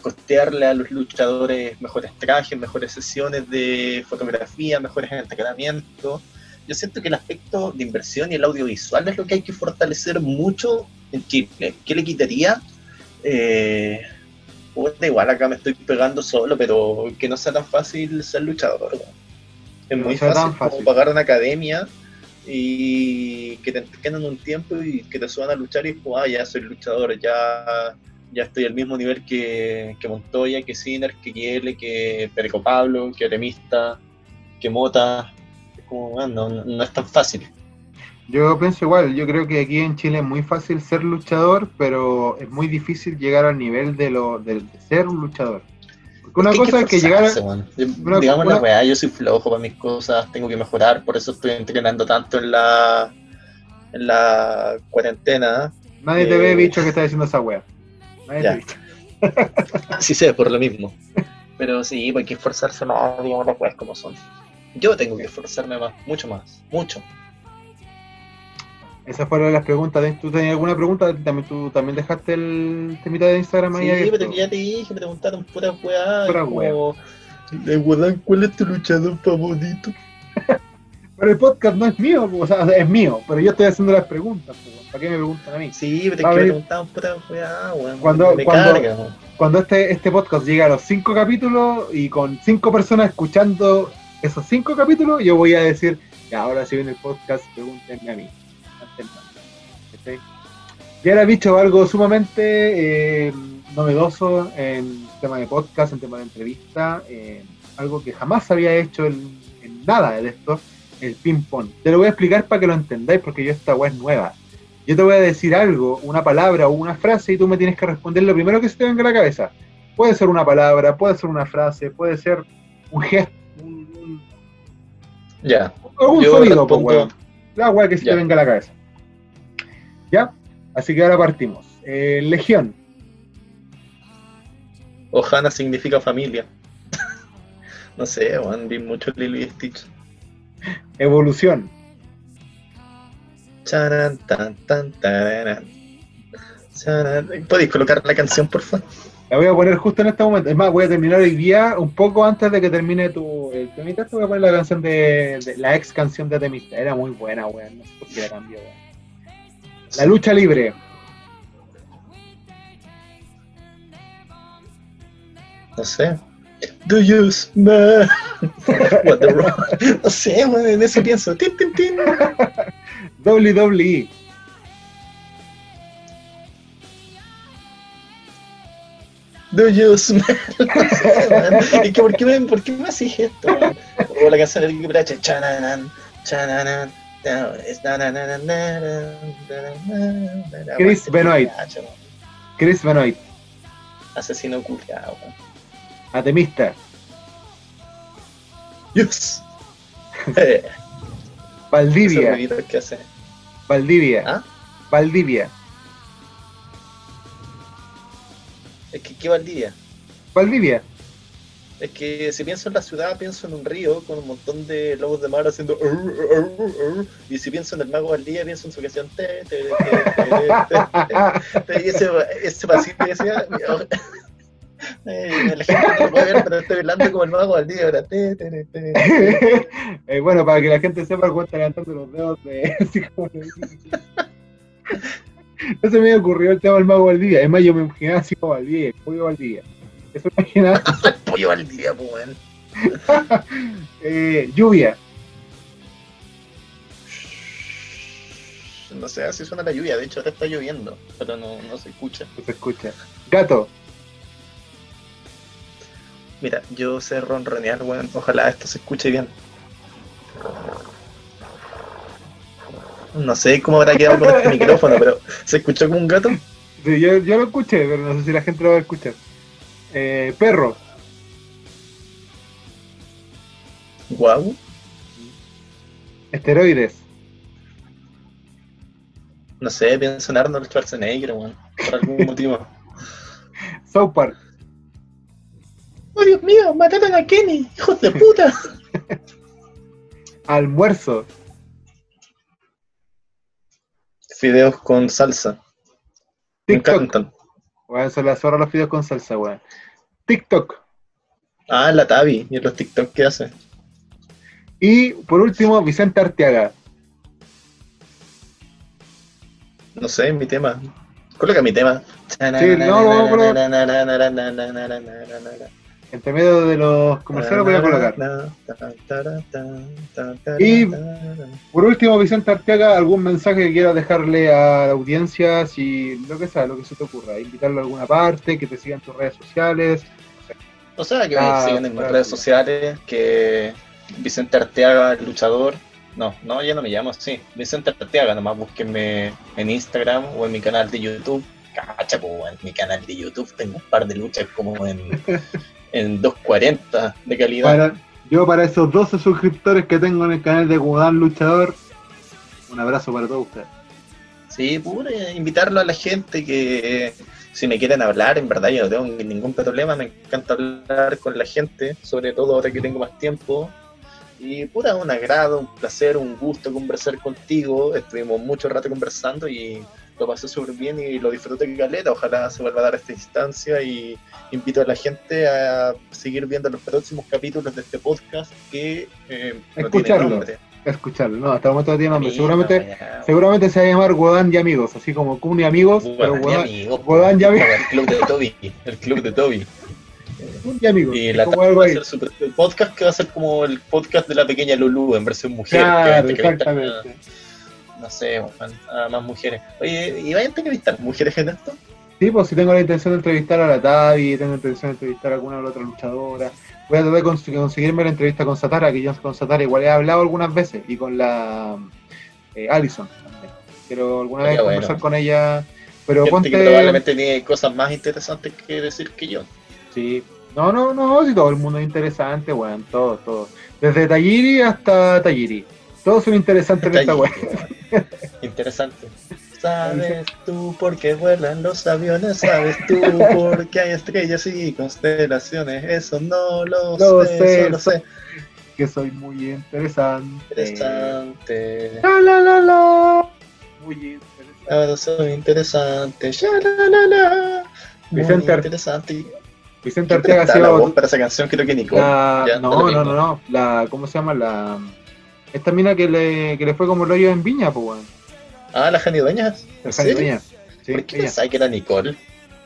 Speaker 2: costearle a los luchadores mejores trajes, mejores sesiones de fotografía, mejores entrenamientos yo siento que el aspecto de inversión y el audiovisual es lo que hay que fortalecer mucho en Chile. ¿Qué le quitaría? Eh, puta, igual acá me estoy pegando solo, pero que no sea tan fácil ser luchador. Es
Speaker 1: No
Speaker 2: muy fácil, como pagar una academia y que te entrenen un tiempo y que te suban a luchar y pues, ah, ya soy luchador, ya, ya estoy al mismo nivel que, que Montoya, que Sinner, que Kiele, que Perico Pablo, que Oremista, que Mota. Es como, bueno, no, no es tan fácil.
Speaker 1: Yo pienso igual, yo creo que aquí en Chile es muy fácil ser luchador, pero es muy difícil llegar al nivel de, lo, de, de ser un luchador. Porque una
Speaker 2: Es que hay
Speaker 1: cosa es que llegar a...
Speaker 2: Yo-
Speaker 1: una-
Speaker 2: digamos la weá, yo soy flojo para mis cosas, tengo que mejorar, por eso estoy entrenando tanto en la en la cuarentena.
Speaker 1: Nadie te
Speaker 2: eh,
Speaker 1: ve, bicho, que está diciendo esa wea. Nadie
Speaker 2: Ya.
Speaker 1: te ve.
Speaker 2: Así sé, por lo mismo. Pero sí, pues hay que esforzarse más, digamos las weas como son. Yo tengo que esforzarme más, mucho más, mucho.
Speaker 1: Esas fueron las preguntas. ¿Tú tenías alguna pregunta? ¿También, ¿Tú también dejaste el temita de Instagram ahí
Speaker 2: Sí,
Speaker 1: abierto?
Speaker 2: pero que ya te dije, me preguntaron pura weá.
Speaker 1: Pura
Speaker 2: como, "Eh, weón, ¿cuál es tu luchador favorito?
Speaker 1: Pero el podcast no es mío, o sea, es mío, pero yo estoy haciendo las preguntas. ¿Para qué me preguntan a mí?
Speaker 2: Sí, pero es que me preguntaban pura weá, weón.
Speaker 1: Cuando-
Speaker 2: me
Speaker 1: cuando-
Speaker 2: carga.
Speaker 1: Cuando este, este podcast llegue a los cinco capítulos y con cinco personas escuchando esos cinco capítulos, yo voy a decir, "Ya, ahora si viene el podcast, pregúntenme a mí. Antes no. ¿Cachai? Y ahora, bicho, algo sumamente eh, novedoso en tema de podcast, en tema de entrevista, eh, algo que jamás había hecho en, en nada de esto, el ping-pong. Te lo voy a explicar para que lo entendáis, porque yo esta web es nueva. Yo te voy a decir algo, una palabra o una frase, y tú me tienes que responder lo primero que se te venga a la cabeza. Puede ser una palabra, puede ser una frase, puede ser un gesto, un, un-
Speaker 2: Ya,
Speaker 1: algún
Speaker 2: Yo
Speaker 1: sonido, pues,
Speaker 2: respondo-
Speaker 1: weón. La weá que se
Speaker 2: Ya.
Speaker 1: te venga a la cabeza. ¿Ya? Así que ahora partimos. Eh, Legión,
Speaker 2: Ohana significa familia. no sé, weón, vi mucho Lilo y Stitch.
Speaker 1: Evolución,
Speaker 2: Charan, tan, tan, tararán. Charan. ¿Podéis colocar la canción, por favor?
Speaker 1: la voy a poner justo en este momento. Es más, voy a terminar hoy día, un poco antes de que termine tu el temita, te voy a poner la canción de, de- la ex canción de Temista. Era muy buena, weón. No sé por qué la cambió, weón. La lucha libre,
Speaker 2: No sé. Do you smell what the rock? No sé, weón, en eso pienso. Tin, tin, tin.
Speaker 1: WWE,
Speaker 2: Do you smell? No sé, weón. Es que, ¿por qué me, por qué me haces esto? weón? O la canción del H. Chananan, chananan.
Speaker 1: Chris Benoit. Chris Benoit,
Speaker 2: Asesino culiao, weón.
Speaker 1: Atemista,
Speaker 2: Yes.
Speaker 1: Valdivia,
Speaker 2: que hace.
Speaker 1: Valdivia,
Speaker 2: ¿Ah?
Speaker 1: Valdivia,
Speaker 2: Es que, ¿qué Valdivia?
Speaker 1: Valdivia.
Speaker 2: Es que si pienso en la ciudad, pienso en un río con un montón de lobos de mar haciendo. Y si pienso en el mago Valdivia, pienso en su canción. "Te, te, te, te, te, te". Y ese, ese pasito decía. Eh, la gente no puede ver, pero estoy hablando como el mago ahora, "Te, te, te, te, te".
Speaker 1: Eh, bueno, para que la gente sepa cómo está los dedos de. No se me ocurrió el tema del mago Valdivia. Es más, yo me imaginaba así como Valdivia, el pollo Valdivia. Eso imaginaba.
Speaker 2: Pollo Valdivia, pues, weón.
Speaker 1: Eh, lluvia,
Speaker 2: No sé, así suena la lluvia. De hecho, ahora está lloviendo, pero no, no se escucha.
Speaker 1: no se escucha. Gato,
Speaker 2: Mira, yo sé ronronear, weón. Ojalá esto se escuche bien. No sé cómo habrá quedado con este micrófono, pero ¿se escuchó como un gato?
Speaker 1: sí, yo, yo lo escuché, pero no sé si la gente lo va a escuchar. Eh, perro,
Speaker 2: Guau.
Speaker 1: esteroides,
Speaker 2: No sé, pienso en Arnold Schwarzenegger, weón. Por algún motivo.
Speaker 1: South Park,
Speaker 2: ¡Oh, Dios mío! ¡Mataron a Kenny! ¡Hijos de puta!
Speaker 1: almuerzo,
Speaker 2: Fideos con salsa. Me encantan.
Speaker 1: Bueno, son las zorras los videos con salsa, weón. TikTok.
Speaker 2: Ah, la Tabi. ¿Y los TikTok qué hace?
Speaker 1: Y por último, Vicente Arteaga.
Speaker 2: No sé, mi tema. Coloca mi tema.
Speaker 1: no, no, Entre medio de los comerciales voy a colocar. Y- Por último, Vicente Arteaga, ¿algún mensaje que quieras dejarle a la audiencia? Si lo que sea, lo que se te ocurra. Invitarlo a alguna parte, que te sigan tus redes sociales.
Speaker 2: O sea, que
Speaker 1: Ah,
Speaker 2: me sigan en mis
Speaker 1: claro.
Speaker 2: redes sociales, que Vicente Arteaga, el luchador. No, no, ya no me llamo así. Vicente Arteaga, nomás búsquenme en Instagram o en mi canal de YouTube. Cacha, po, en mi canal de YouTube tengo un par de luchas como en, en 240 de calidad.
Speaker 1: Para, yo para esos 12 suscriptores que tengo en el canal de Gudán Luchador, un abrazo para todos ustedes.
Speaker 2: Sí, pura, invitarlo a la gente que si me quieren hablar, en verdad yo no tengo ningún problema, me encanta hablar con la gente, sobre todo ahora que tengo más tiempo. Y pura, un agrado, un placer, un gusto conversar contigo. Estuvimos mucho rato conversando y lo pasé súper bien y lo disfruté caleta. Ojalá se vuelva a dar esta instancia y invito a la gente a seguir viendo los próximos capítulos de este podcast que eh, no tiene
Speaker 1: Escucharlo. Escucharlo, no, hasta el momento no tiene nombre. Seguramente, seguramente se va a llamar Godán y Amigos, así como Kun y Amigos, pero
Speaker 2: Guadán y
Speaker 1: Godán,
Speaker 2: amigos,
Speaker 1: Guadán y amigos.
Speaker 2: El club de Toby. El club de Toby.
Speaker 1: Y Amigos.
Speaker 2: Y la va a ser su- el podcast que va a ser como el podcast de la pequeña Lulu en versión mujer.
Speaker 1: Claro,
Speaker 2: que
Speaker 1: exactamente.
Speaker 2: No sé, a, más mujeres. Oye, ¿y vayan a entrevistar mujeres en esto?
Speaker 1: Sí, pues si tengo la intención de entrevistar a la Tavi, tengo la intención de entrevistar a alguna o la otra luchadora. Voy a tratar de cons- conseguirme la entrevista con Satara, que yo con Satara igual he hablado algunas veces, y con la eh, Allison también. Quiero alguna vez
Speaker 2: Sería bueno.
Speaker 1: conversar con ella, pero
Speaker 2: Gente
Speaker 1: ponte...
Speaker 2: que probablemente tiene cosas más interesantes que decir que yo.
Speaker 1: Sí. No, no, no, si todo el mundo es interesante, weón, todo, todo. Desde Talliri hasta Talliri. Todos son interesantes en esta weón.
Speaker 2: Interesante. ¿Sabes tú por qué vuelan los aviones? ¿Sabes tú por qué hay estrellas y constelaciones? Eso no lo,
Speaker 1: Lo
Speaker 2: sé,
Speaker 1: sé,
Speaker 2: solo sé.
Speaker 1: Que soy muy interesante.
Speaker 2: Interesante.
Speaker 1: La, la, la, la. Muy interesante.
Speaker 2: Ahora soy interesante. Ya, la, la, la. Muy
Speaker 1: Vicente
Speaker 2: interesante.
Speaker 1: Vicente
Speaker 2: ¿Quién
Speaker 1: Arteaga ha
Speaker 2: presta la
Speaker 1: sido
Speaker 2: voz para esa canción? Creo que Nicole.
Speaker 1: la...
Speaker 2: Ya, da
Speaker 1: no, no, no, no. La, ¿Cómo se llama? La... Esta mina que le, que le fue como el hoyo en Viña, pues, weón.
Speaker 2: Ah, la Jani Dueñas. ¿En
Speaker 1: Jani? Viña. Sí,
Speaker 2: ¿Por qué pensaba que era Nicole?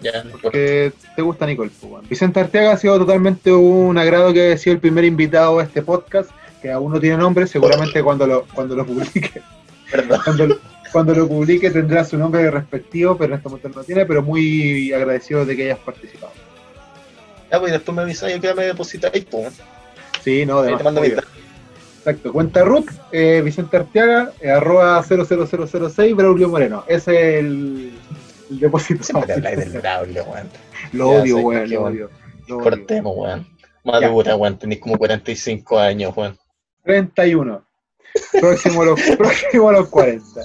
Speaker 2: Ya, no importa.
Speaker 1: Porque te gusta Nicole, pues, weón. Vicente Arteaga ha sido totalmente un agrado que haya sido el primer invitado a este podcast, que aún no tiene nombre, seguramente cuando lo, cuando lo publique,
Speaker 2: Perdón.
Speaker 1: cuando, lo- cuando lo publique tendrá su nombre respectivo, pero en este momento no lo tiene, pero muy agradecido de que hayas participado.
Speaker 2: Ah, pues después me avisáis que me depositáis, pues.
Speaker 1: Sí, no, de
Speaker 2: Ahí
Speaker 1: más,
Speaker 2: te mando mi.
Speaker 1: Exacto, cuenta Ruth, eh, Vicente Arteaga, eh, arroba 00006, Braulio Moreno. Ese es el, el depósito.
Speaker 2: Siempre te habláis del Braulio, weón.
Speaker 1: Lo
Speaker 2: Ya
Speaker 1: odio, weón, lo odio. lo.
Speaker 2: Cortemos, weón. Madura, weón. Tenéis como 45 años, weón.
Speaker 1: 31. Próximo a los, próximo a los 40.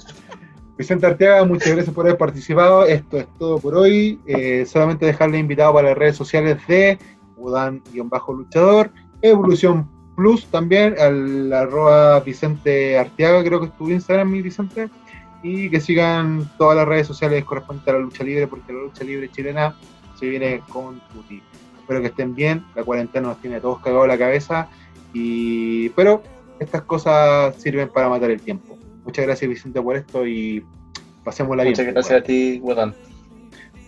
Speaker 1: Vicente Arteaga, muchas gracias por haber participado. Esto es todo por hoy. Eh, solamente dejarle invitado para las redes sociales de Udan-luchador, Evolución Plus también, al arroba Vicente Arteaga, creo que es tu Instagram, mi Vicente. Y que sigan todas las redes sociales correspondientes a la lucha libre, porque la lucha libre chilena se viene con tutti. Espero que estén bien. La cuarentena nos tiene a todos cagados la cabeza. Y, pero estas cosas sirven para matar el tiempo. Muchas gracias Vicente por esto y pasémosla bien.
Speaker 2: Muchas gracias a ti, weón.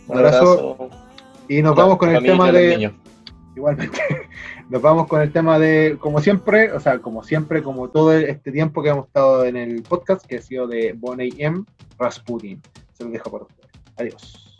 Speaker 1: Un abrazo. Y nos vamos con el tema de... Igualmente. Nos vamos con el tema de, como siempre, o sea, como siempre, como todo este tiempo que hemos estado en el podcast, que ha sido de Boney M. Rasputin. Se lo dejo para ustedes. Adiós.